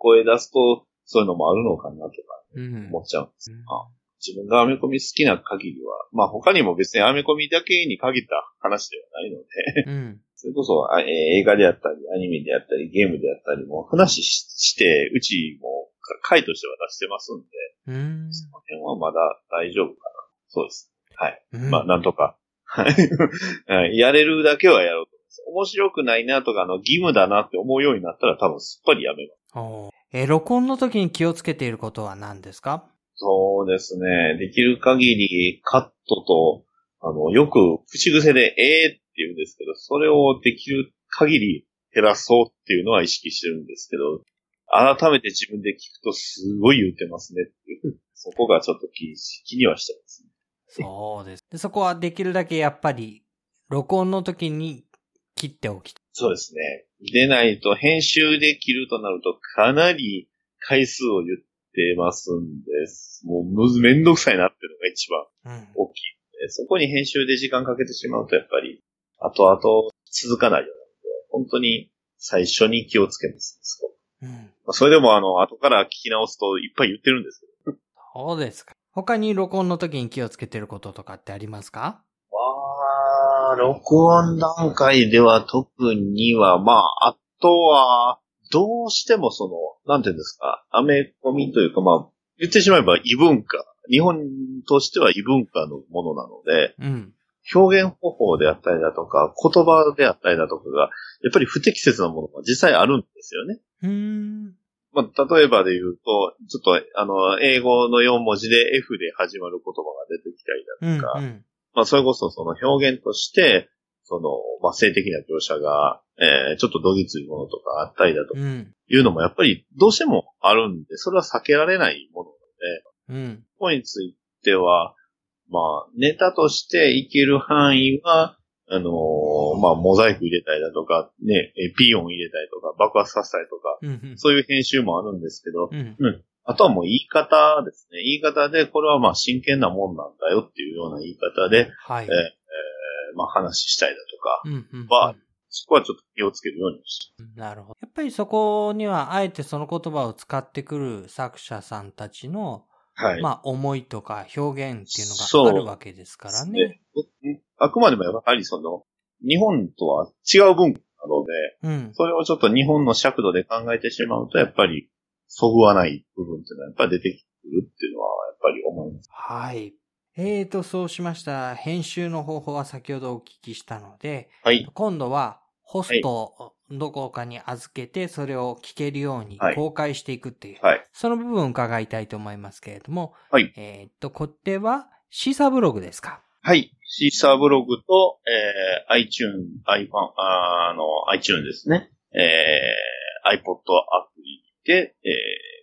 超え出すと、そういうのもあるのかなとかうん思っちゃうんです。あ自分がアメコミ好きな限りは、まあ他にも別にアメコミだけに限った話ではないので、うん。それこそ、あえー映画であったり、アニメであったり、ゲームであったりも話しして、うちもか回としては出してますんで、うん。その辺はまだ大丈夫かな。そうです。はい。うんまあ、なんとか。はい はい。やれるだけはやろうと。面白くないなとか、あの、義務だなって思うようになったら多分すっぱりやめます。えー録音の時に気をつけていることは何ですか？そうですね。できる限りカットと、あの、よく口癖でえーって言うんですけど、それをできる限り減らそうっていうのは意識してるんですけど、改めて自分で聞くとすごい言ってますねっていう。そこがちょっと気に気にはしてますね。そうです。でそこはできるだけやっぱり、録音の時に切っておき。そうですね。でないと編集で切るとなるとかなり回数を言ってますんです。もうむずめんどくさいなっていうのが一番うん。大きい。えそこに編集で時間かけてしまうとやっぱり後々続かないようなので、本当に最初に気をつけます。うん。まあそれでもあの後から聞き直すといっぱい言ってるんですけど。そうですか。他に録音の時に気をつけてることとかってありますか？わー、録音段階では特には、まあ、あとは、どうしてもその、なんていうんですか、アメコミというか、まあ、言ってしまえば異文化。日本としては異文化のものなので、うん。表現方法であったりだとか、言葉であったりだとかが、やっぱり不適切なものが実際あるんですよね。うーん。まあ、例えばで言うと、ちょっと、あの、英語の4文字で F で始まる言葉が出てきたうん。りだとか、うん。まあ、それこそその表現として、その、まあ、性的な描写が、えー、ちょっとどぎついものとかあったりだとうん。いうのもやっぱりどうしてもあるんで、それは避けられないものなので、うん。ここについては、まあ、ネタとしていける範囲は、あのーまあ、モザイク入れたりだとか、ね、えピーヨン入れたりとか、爆発させたりとか、うん。そういう編集もあるんですけど、うん。あとはもう言い方ですね。言い方で、これはまあ真剣なもんなんだよっていうような言い方で、はい。えーまあ話したりだとか、うん。うん。はそこはちょっと気をつけるようにしなるほど。やっぱりそこには、あえてその言葉を使ってくる作者さんたちの、はい。まあ、思いとか表現っていうのがあるわけですからね。であくまでもやはりその、日本とは違う文化なので、うん。それをちょっと日本の尺度で考えてしまうと、やっぱり、そぐわない部分っていうのはやっぱり出てくるっていうのは、やっぱり思います。はい。えーと、そうしました。編集の方法は先ほどお聞きしたので、はい。今度はホストをどこかに預けて、それを聞けるようにはい公開していくっていう、はい。その部分を伺いたいと思いますけれども、はい。えーと、これはシーサーブログですか？はい。シーサーブログと、えー、iTune、iPhone、あの、iTune ですね。えー、iPod アプリで、えー、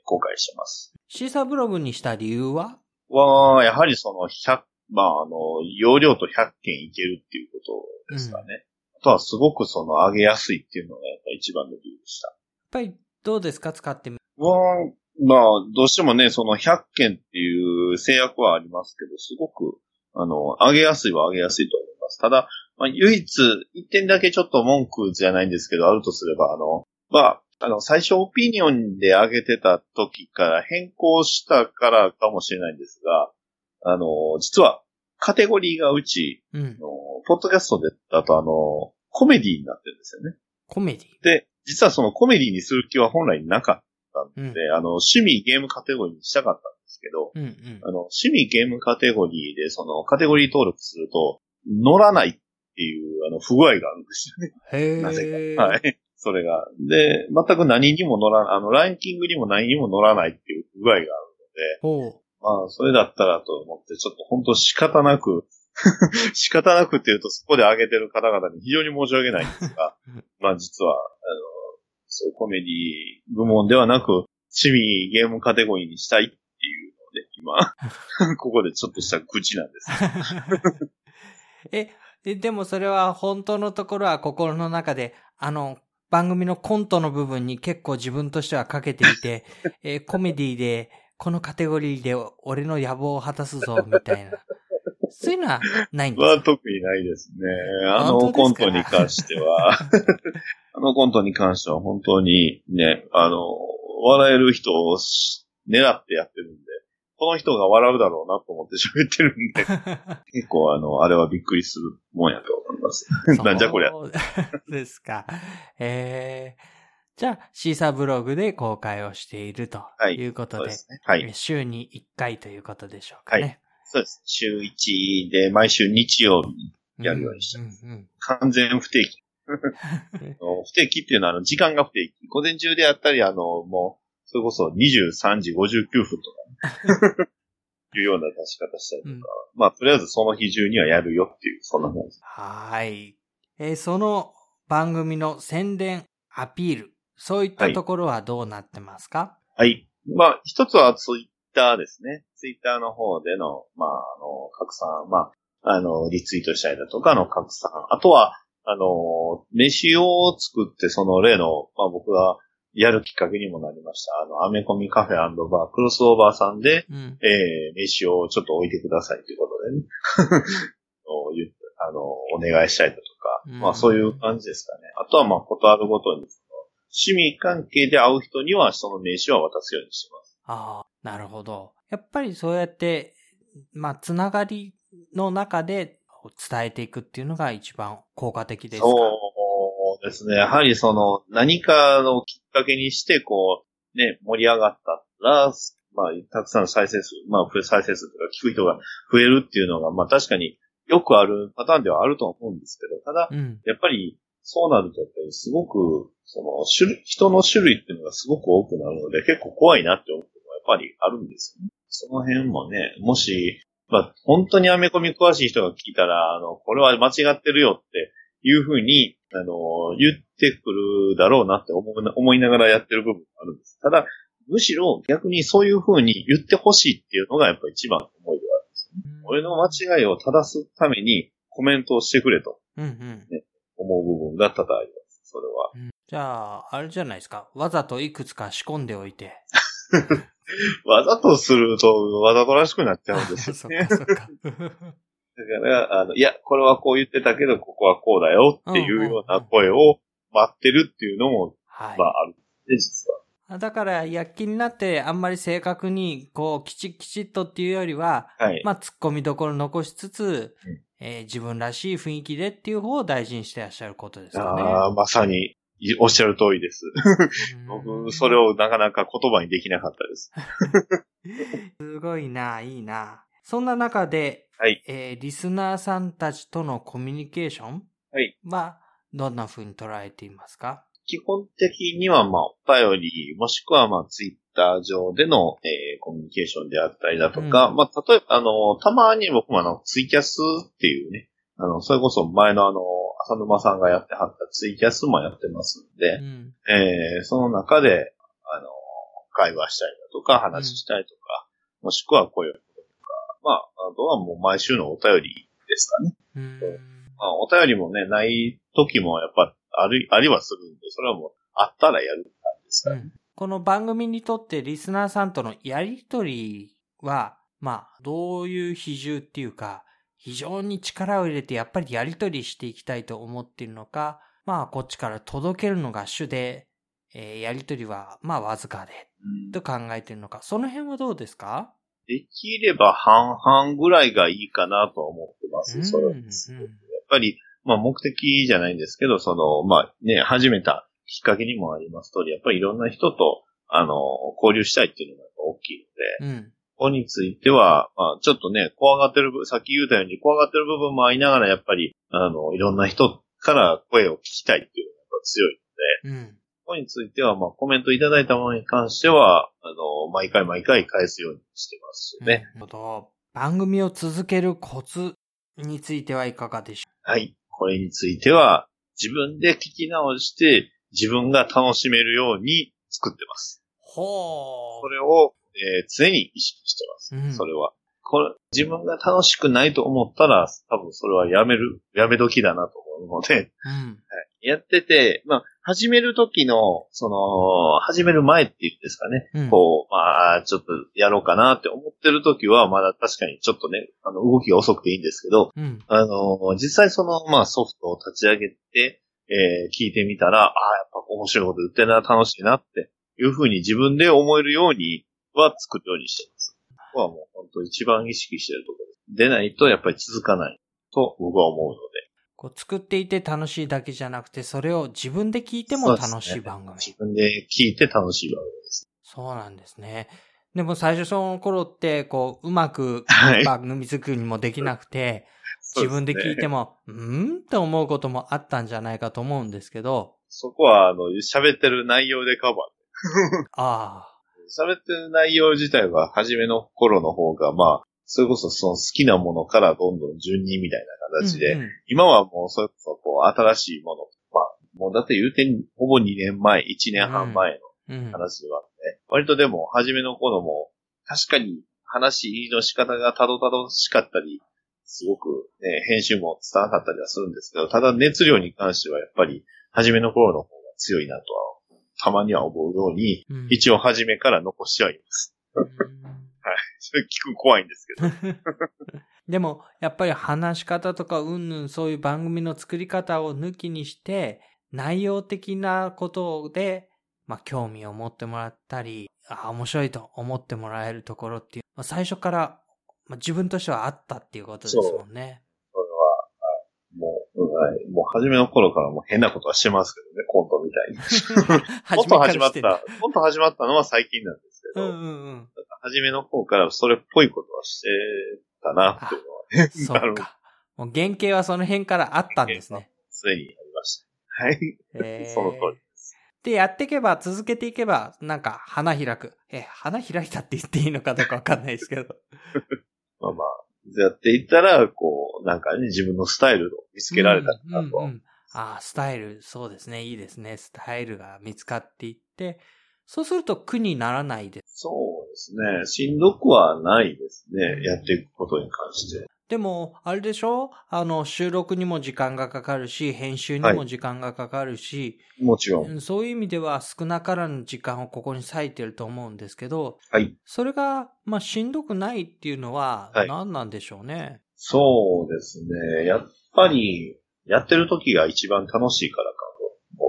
公開してます。シーサーブログにした理由は？は、やはりその100、まあ、あの、容量と100件いけるっていうことですかね。あとはすごくその上げやすいっていうのがやっぱ一番の理由でした。やっぱりどうですか？使ってみは、まあ、どうしてもね、その100件っていう制約はありますけど、すごく、あの、上げやすいは上げやすいと思います。ただ、まあ、唯一、一点だけちょっと文句じゃないんですけど、あるとすれば、あの、まあ、あの、最初オピニオンで上げてた時から変更したからかもしれないんですが、あの、実は、カテゴリーがうち、うんポッドキャストでだとあの、コメディになってるんですよね。コメディ。で、実はそのコメディにする気は本来なかったうんんで、あの、趣味ゲームカテゴリーにしたかったんですけど、うんうん。あの、趣味ゲームカテゴリーでそのカテゴリー登録すると、乗らないっていう、あの、不具合があるんですよね。へなぜー。か。はい。それが。で、全く何にも乗らあの、ランキングにも何にも乗らないっていう不具合があるので。まあ、それだったらと思って、ちょっと本当仕方なく、仕方なくっていうと、そこで上げてる方々に非常に申し訳ないんですがうん、まあ実は、あの、そう、コメディ部門ではなく、趣味ゲームカテゴリーにしたいっていうので、今、ここでちょっとした愚痴なんです。え、ででもそれは本当のところは心の中で、あの、番組のコントの部分に結構自分としてはかけていて、えーコメディで、このカテゴリーで俺の野望を果たすぞ、みたいな。そういうのはないんですか？は特にないですね。あのコントに関しては、あのコントに関しては本当にね、あの、笑える人をし狙ってやってるんで、この人が笑うだろうなと思って喋ってるんで、結構あの、あれはびっくりするもんやと思います。なんじゃこりゃ。そ うですか。えー、じゃあ、シーサーブログで公開をしているとはいいうことで、そうですね。はい。え週に1回ということでしょうかね。そうです。週1で毎週日曜日、やるようにしてます。うんうん完全不定期。不定期っていうのは、あの、時間が不定期。午前中であったり、あの、もう、それこそ23時59分とか、ね、いうような出し方したりとか、うんまあ、とりあえずその日中にはやるよっていう、そんなもんです。はーい。えーその番組の宣伝、アピール、そういったところはどうなってますか、はい。まあ、一つはツイッターですね。ツイッターの方での、まあ、あの、拡散、まあ、あの、リツイートしたりだとかの拡散。あとは、あの、飯を作って、その例の、まあ僕がやるきっかけにもなりました。あの、アメコミカフェバー、クロスオーバーさんで、うん。えー、飯をちょっと置いてくださいということでね。あの、お願いしたりだとか、うんまあそういう感じですかね。あとはまあことあるごとに、趣味関係で会う人にはその名刺は渡すようにしてます。ああ、なるほど。やっぱりそうやって、まあ、つながりの中で伝えていくっていうのが一番効果的ですか？そうですね。やはりその何かのきっかけにして、こう、ね、盛り上がったら、まあ、たくさんの再生数、まあ、再生数とか聞く人が増えるっていうのが、まあ確かによくあるパターンではあると思うんですけど、ただ、うん。やっぱり、そうなると、やっぱりすごく、その、種類、人の種類っていうのがすごく多くなるので、結構怖いなって思うこともやっぱりあるんですよね。その辺もね、もし、まあ、本当にアメコミ詳しい人が聞いたら、あの、これは間違ってるよっていうふうに、あの、言ってくるだろうなって思思いながらやってる部分もあるんです。ただ、むしろ逆にそういうふうに言ってほしいっていうのがやっぱり一番の思いではあるんですよね。俺の間違いを正すためにコメントをしてくれとうんうん。思う部分が多々あります。それは。うんじゃあ、あれじゃないですか。わざといくつか仕込んでおいて。わざとするとわざとらしくなっちゃうんですそよね。っかそっか。だから、あの、いや、これはこう言ってたけど、ここはこうだよっていうような声を待ってるっていうのも、はいま。あ、あるんですね、実は。だから、躍起になって、あんまり正確に、こう、きちっきちっとっていうよりは、はい。まあ、突っ込みどころ残しつつ、うんえー自分らしい雰囲気でっていう方を大事にしてらっしゃることですかね。ああ、まさに、いおっしゃる通りです。うん僕、それをなかなか言葉にできなかったです。すごいな、いいな。そんな中で、はい。えーリスナーさんたちとのコミュニケーションはい。は、どんな風に捉えていますか？基本的には、まあ、お便り、もしくは、まあ、ツイッター上での、えーコミュニケーションであったりだとか、うん。まあ、例えば、あの、たまに僕もあの、ツイキャスっていうね、あの、それこそ前のあの、浅沼さんがやってはったツイキャスもやってますんでう、ん。えーその中で、あの、会話したりだとか、話したりとか、もしくは声をかけるとか、まあ、あとはもう毎週のお便りですかね。うん。まあ、お便りもね、ない時もやっぱあり、ありはするんで、それはもう、あったらやる感じですかね。うんこの番組にとってリスナーさんとのやりとりは、まあ、どういう比重っていうか、非常に力を入れてやっぱりやりとりしていきたいと思っているのか、まあ、こっちから届けるのが主で、えーやりとりは、まあ、わずかで、うんと考えているのか、その辺はどうですか？できれば半々ぐらいがいいかなとは思ってます。それはうんうんやっぱり、まあ目的じゃないんですけど、その、まあね、始めたきっかけにもあります通り、やっぱりいろんな人と、あの、交流したいっていうのが大きいので、うん。ここについては、まあちょっとね、怖がってる部、さっき言ったように怖がってる部分もありながら、やっぱり、あの、いろんな人から声を聞きたいっていうのが強いので、うん。ここについては、まあコメントいただいたものに関しては、あの、毎回毎回返すようにしてますね。なるほど。番組を続けるコツについてはいかがでしょはい。これについては、自分で聞き直して、自分が楽しめるように作ってます。うほそれを、えー常に意識してます。うんそれは。これ、自分が楽しくないと思ったら、多分それはやめる、やめ時だなと思うので、う。うん。やってて、まあ、始める時の、その、始める前っていうんですかね。うん。こう、まあ、ちょっとやろうかなって思ってる時は、まだ確かにちょっとね、あの、動きが遅くていいんですけど、うん。あの、実際その、まあ、ソフトを立ち上げて、えー聞いてみたら、ああ、やっぱ面白いこと言ってるな、楽しいなっていうふうに自分で思えるようには作るようにしてます。ここはもう本当一番意識してるところです。でないとやっぱり続かないと僕は思うので。こう作っていて楽しいだけじゃなくて、それを自分で聞いても楽しい番組。自分で聞いて楽しい番組です。そうなんですね。でも最初その頃って、こう、うまくはい番組作りもできなくて、そうですね自分で聞いても、うんって思うこともあったんじゃないかと思うんですけど、そこは、あの、喋ってる内容でカバー。ああ、喋ってる内容自体は初めの頃の方が、まあ、それこそその好きなものからどんどん順にみたいな形で、うんうん。今はもうそれこそこう新しいもの、まあ、もうだって言うてほぼ2年前、1年半前うん。の話ではね、割とでも初めの頃も確かに話の仕方がたどたどしかったり、すごくね、編集も伝わなかったりはするんですけど、ただ熱量に関してはやっぱり初めの頃の方が強いなとは、たまには思うように、うん。一応初めから残してはいます。うん それ聞く怖いんですけど。でも、やっぱり話し方とか、うんぬんそういう番組の作り方を抜きにして、内容的なことで、まあ、興味を持ってもらったり、あ面白いと思ってもらえるところっていう、まあ、最初から、まあ、自分としてはあったっていうことですもんね。それは、はいもう、うんはい、もう初めの頃からもう変なことはしてますけどね、コントみたいに。コント始まった、コント始まったのは最近なんですけど、うんうんうん。初めの方からそれっぽいことはしてたなっていうのはね、そうか。もう原型はその辺からあったんですね。すでにありました。はい。えーその通りです。で、やっていけば、続けていけば、なんか、花開く。え、花開いたって言っていいのかどうかわかんないですけど。まあまあ、やっていったら、こう、なんかね、自分のスタイルを見つけられたかなと。うんうんうんああ、スタイル、そうですね。いいですね。スタイルが見つかっていって、そうすると苦にならないで。そうですね。しんどくはないですね。やっていくことに関して。でも、あれでしょ？あの、収録にも時間がかかるし、編集にも時間がかかるし、もちろん。うんそういう意味では少なからぬ時間をここに割いてると思うんですけど、はい。それが、まあ、しんどくないっていうのははい何なんでしょうね？そうですね。やっぱり、やってる時が一番楽しいから。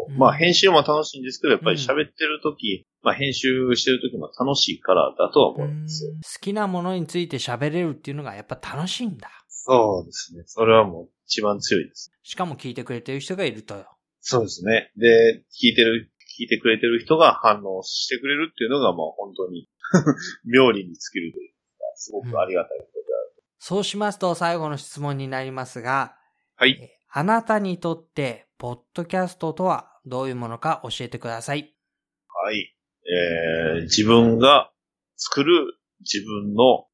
うんまあ編集も楽しいんですけど、やっぱり喋ってる時、まあ編集してる時も楽しいからだとは思うんですよ。好きなものについて喋れるっていうのがやっぱ楽しいんだ。そうですね。それはもう一番強いです。しかも聞いてくれてる人がいるとよ。そうですね。で、聞いてる、聞いてくれてる人が反応してくれるっていうのがもう本当に 妙利に尽きるというか、すごくありがたいことである。そうしますと最後の質問になりますが、はい。えあなたにとって、ポッドキャストとはどういうものか教えてください。はい。えー、自分が作る自分の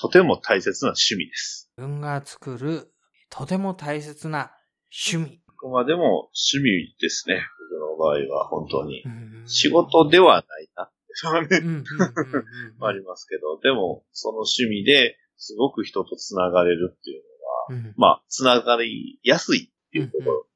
とても大切な趣味です。自分が作る、とても大切な趣味。あくまでも趣味ですね。僕の場合は本当に。うん仕事ではないなありますけど、でもその趣味ですごく人とつながれるっていうのは、うんまあ、つながりやすいっていうところ。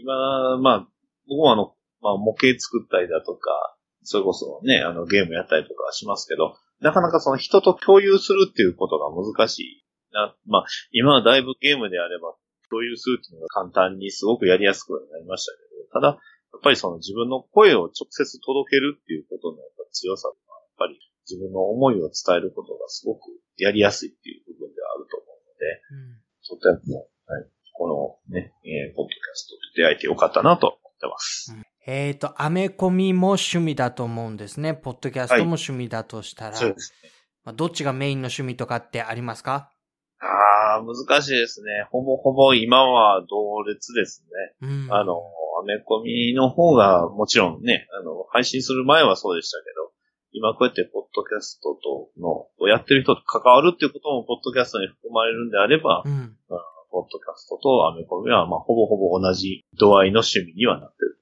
今、まあ、僕もあの、まあ、模型作ったりだとか、それこそね、あの、ゲームやったりとかはしますけど、なかなかその人と共有するっていうことが難しいな。まあ、今はだいぶゲームであれば、共有するっていうのが簡単にすごくやりやすくなりましたけど、ただ、やっぱりその自分の声を直接届けるっていうことのやっぱ強さは、やっぱり自分の思いを伝えることがすごくやりやすいっていう部分ではあると思うので、うんとても、はい、このね、えーポッドキャストと出会えてよかったなと思ってます。えっ、と、アメコミも趣味だと思うんですね。ポッドキャストも趣味だとしたら。そうですね。まあどっちがメインの趣味とかってありますか？ああ、難しいですね。ほぼほぼ今は同列ですね。うん。あの、アメコミの方がもちろんね、あの、配信する前はそうでしたけど、今こうやってポッドキャストとの、をやってる人と関わるっていうこともポッドキャストに含まれるんであれば、うん。ポッドキャストとアメコミは、まあ、ほぼほぼ同じ度合いの趣味にはなってる。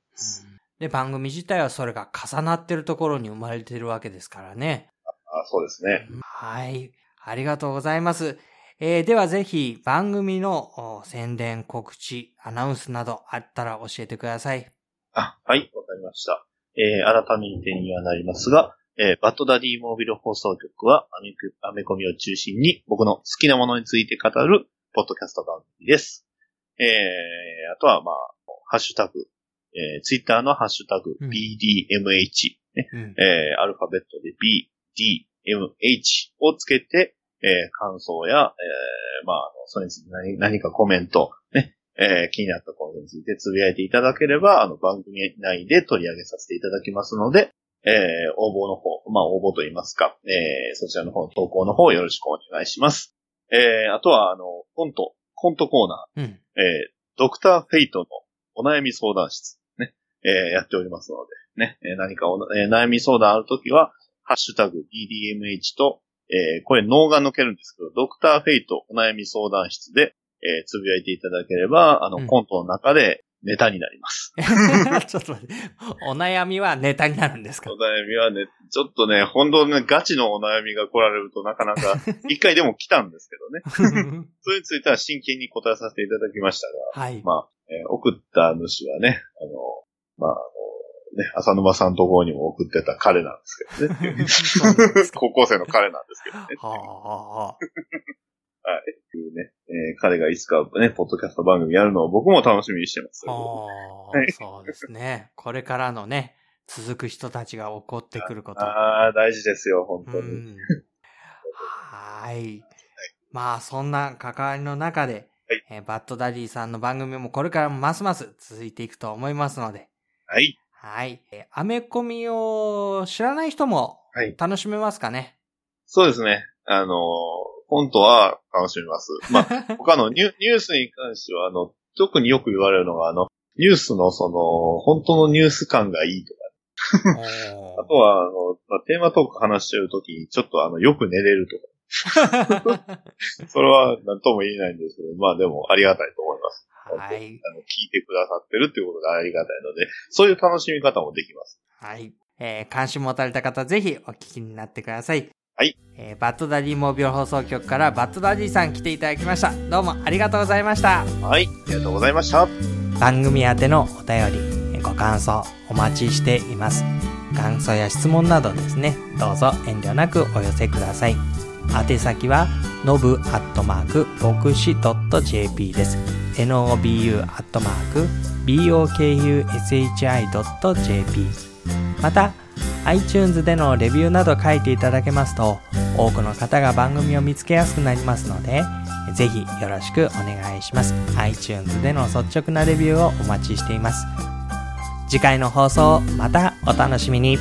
で、番組自体はそれが重なってるところに生まれてるわけですからね。あそうですね。はい。ありがとうございます。えーではぜひ番組のお宣伝、告知、アナウンスなどあったら教えてください。あ、はい、わかりました。えー、改めてにはなりますが、えー、バッドダディモービル放送局はアメコミを中心に僕の好きなものについて語るポッドキャスト番組です。えー、あとはまあ、ハッシュタグ、えー、ツイッターのハッシュタグ、うん BDMH、ねうん。えー、アルファベットで B、D、M、H をつけて、えー、感想や、えー、まあ、それについて何何かコメント、ね、えー、気になったことについてつぶやいていただければ、あの、番組内で取り上げさせていただきますので、えー、応募の方、まあ、応募といいますか、えー、そちらの方、投稿の方よろしくお願いします。えー、あとは、あの、コント、コントコーナー、うん。えー、ドクターフェイトのお悩み相談室、ね、えーやっておりますので、ね、えー何かお、えー悩み相談あるときは、ハッシュタグ DDMH と、えーこれ脳が抜けるんですけど、ドクターフェイトお悩み相談室で、えーつぶやいていただければ、あの、うん。コントの中でネタになります。ちょっと待って。お悩みはネタになるんですか？お悩みはね、ちょっとね、本当ね、ガチのお悩みが来られるとなかなか、一回でも来たんですけどね。それについては真剣に答えさせていただきましたが、はい。まあ、えー送った主はね、あの、まあ、あの、ね、浅沼さんのところにも送ってた彼なんですけどね。高校生の彼なんですけどね。はあはあはい。いうね、えー彼がいつかね、ポッドキャスト番組やるのを僕も楽しみにしてます。はいそうですね。これからのね、続く人たちが起こってくること。ああ、大事ですよ、本う当に。ん。はーい。まあ、そんな関わりの中で、はいえーバッドダディさんの番組もこれからもますます続いていくと思いますので、はい。はい。えーアメコミを知らない人もはい楽しめますかね？そうですね。あのー、コントは楽しみます。まあ、他のニュニュースに関しては、あの、特によく言われるのが、あの、ニュースのその、本当のニュース感がいいとか、おあとは、あの、まあ、テーマトーク話してるときに、ちょっとあの、よく寝れるとか、ー それは何とも言えないんですけど、まあでもありがたいと思います。はい。あの、聞いてくださってるっていうことがありがたいので、そういう楽しみ方もできます。はい。えー関心持たれた方、ぜひお聞きになってください。はい。えーバッドダディモービル放送局からバッドダディさん来ていただきました。どうもありがとうございました。はい。ありがとうございました。番組宛てのお便り、えーご感想お待ちしています。感想や質問などですね、どうぞ遠慮なくお寄せください。宛先は、のぶアットマーク、牧師 .jp です。nobu アットマーク、bokushi.jp また、iTunes でのレビューなど書いていただけますと、多くの方が番組を見つけやすくなりますので、ぜひよろしくお願いします。iTunes での率直なレビューをお待ちしています。次回の放送またお楽しみに。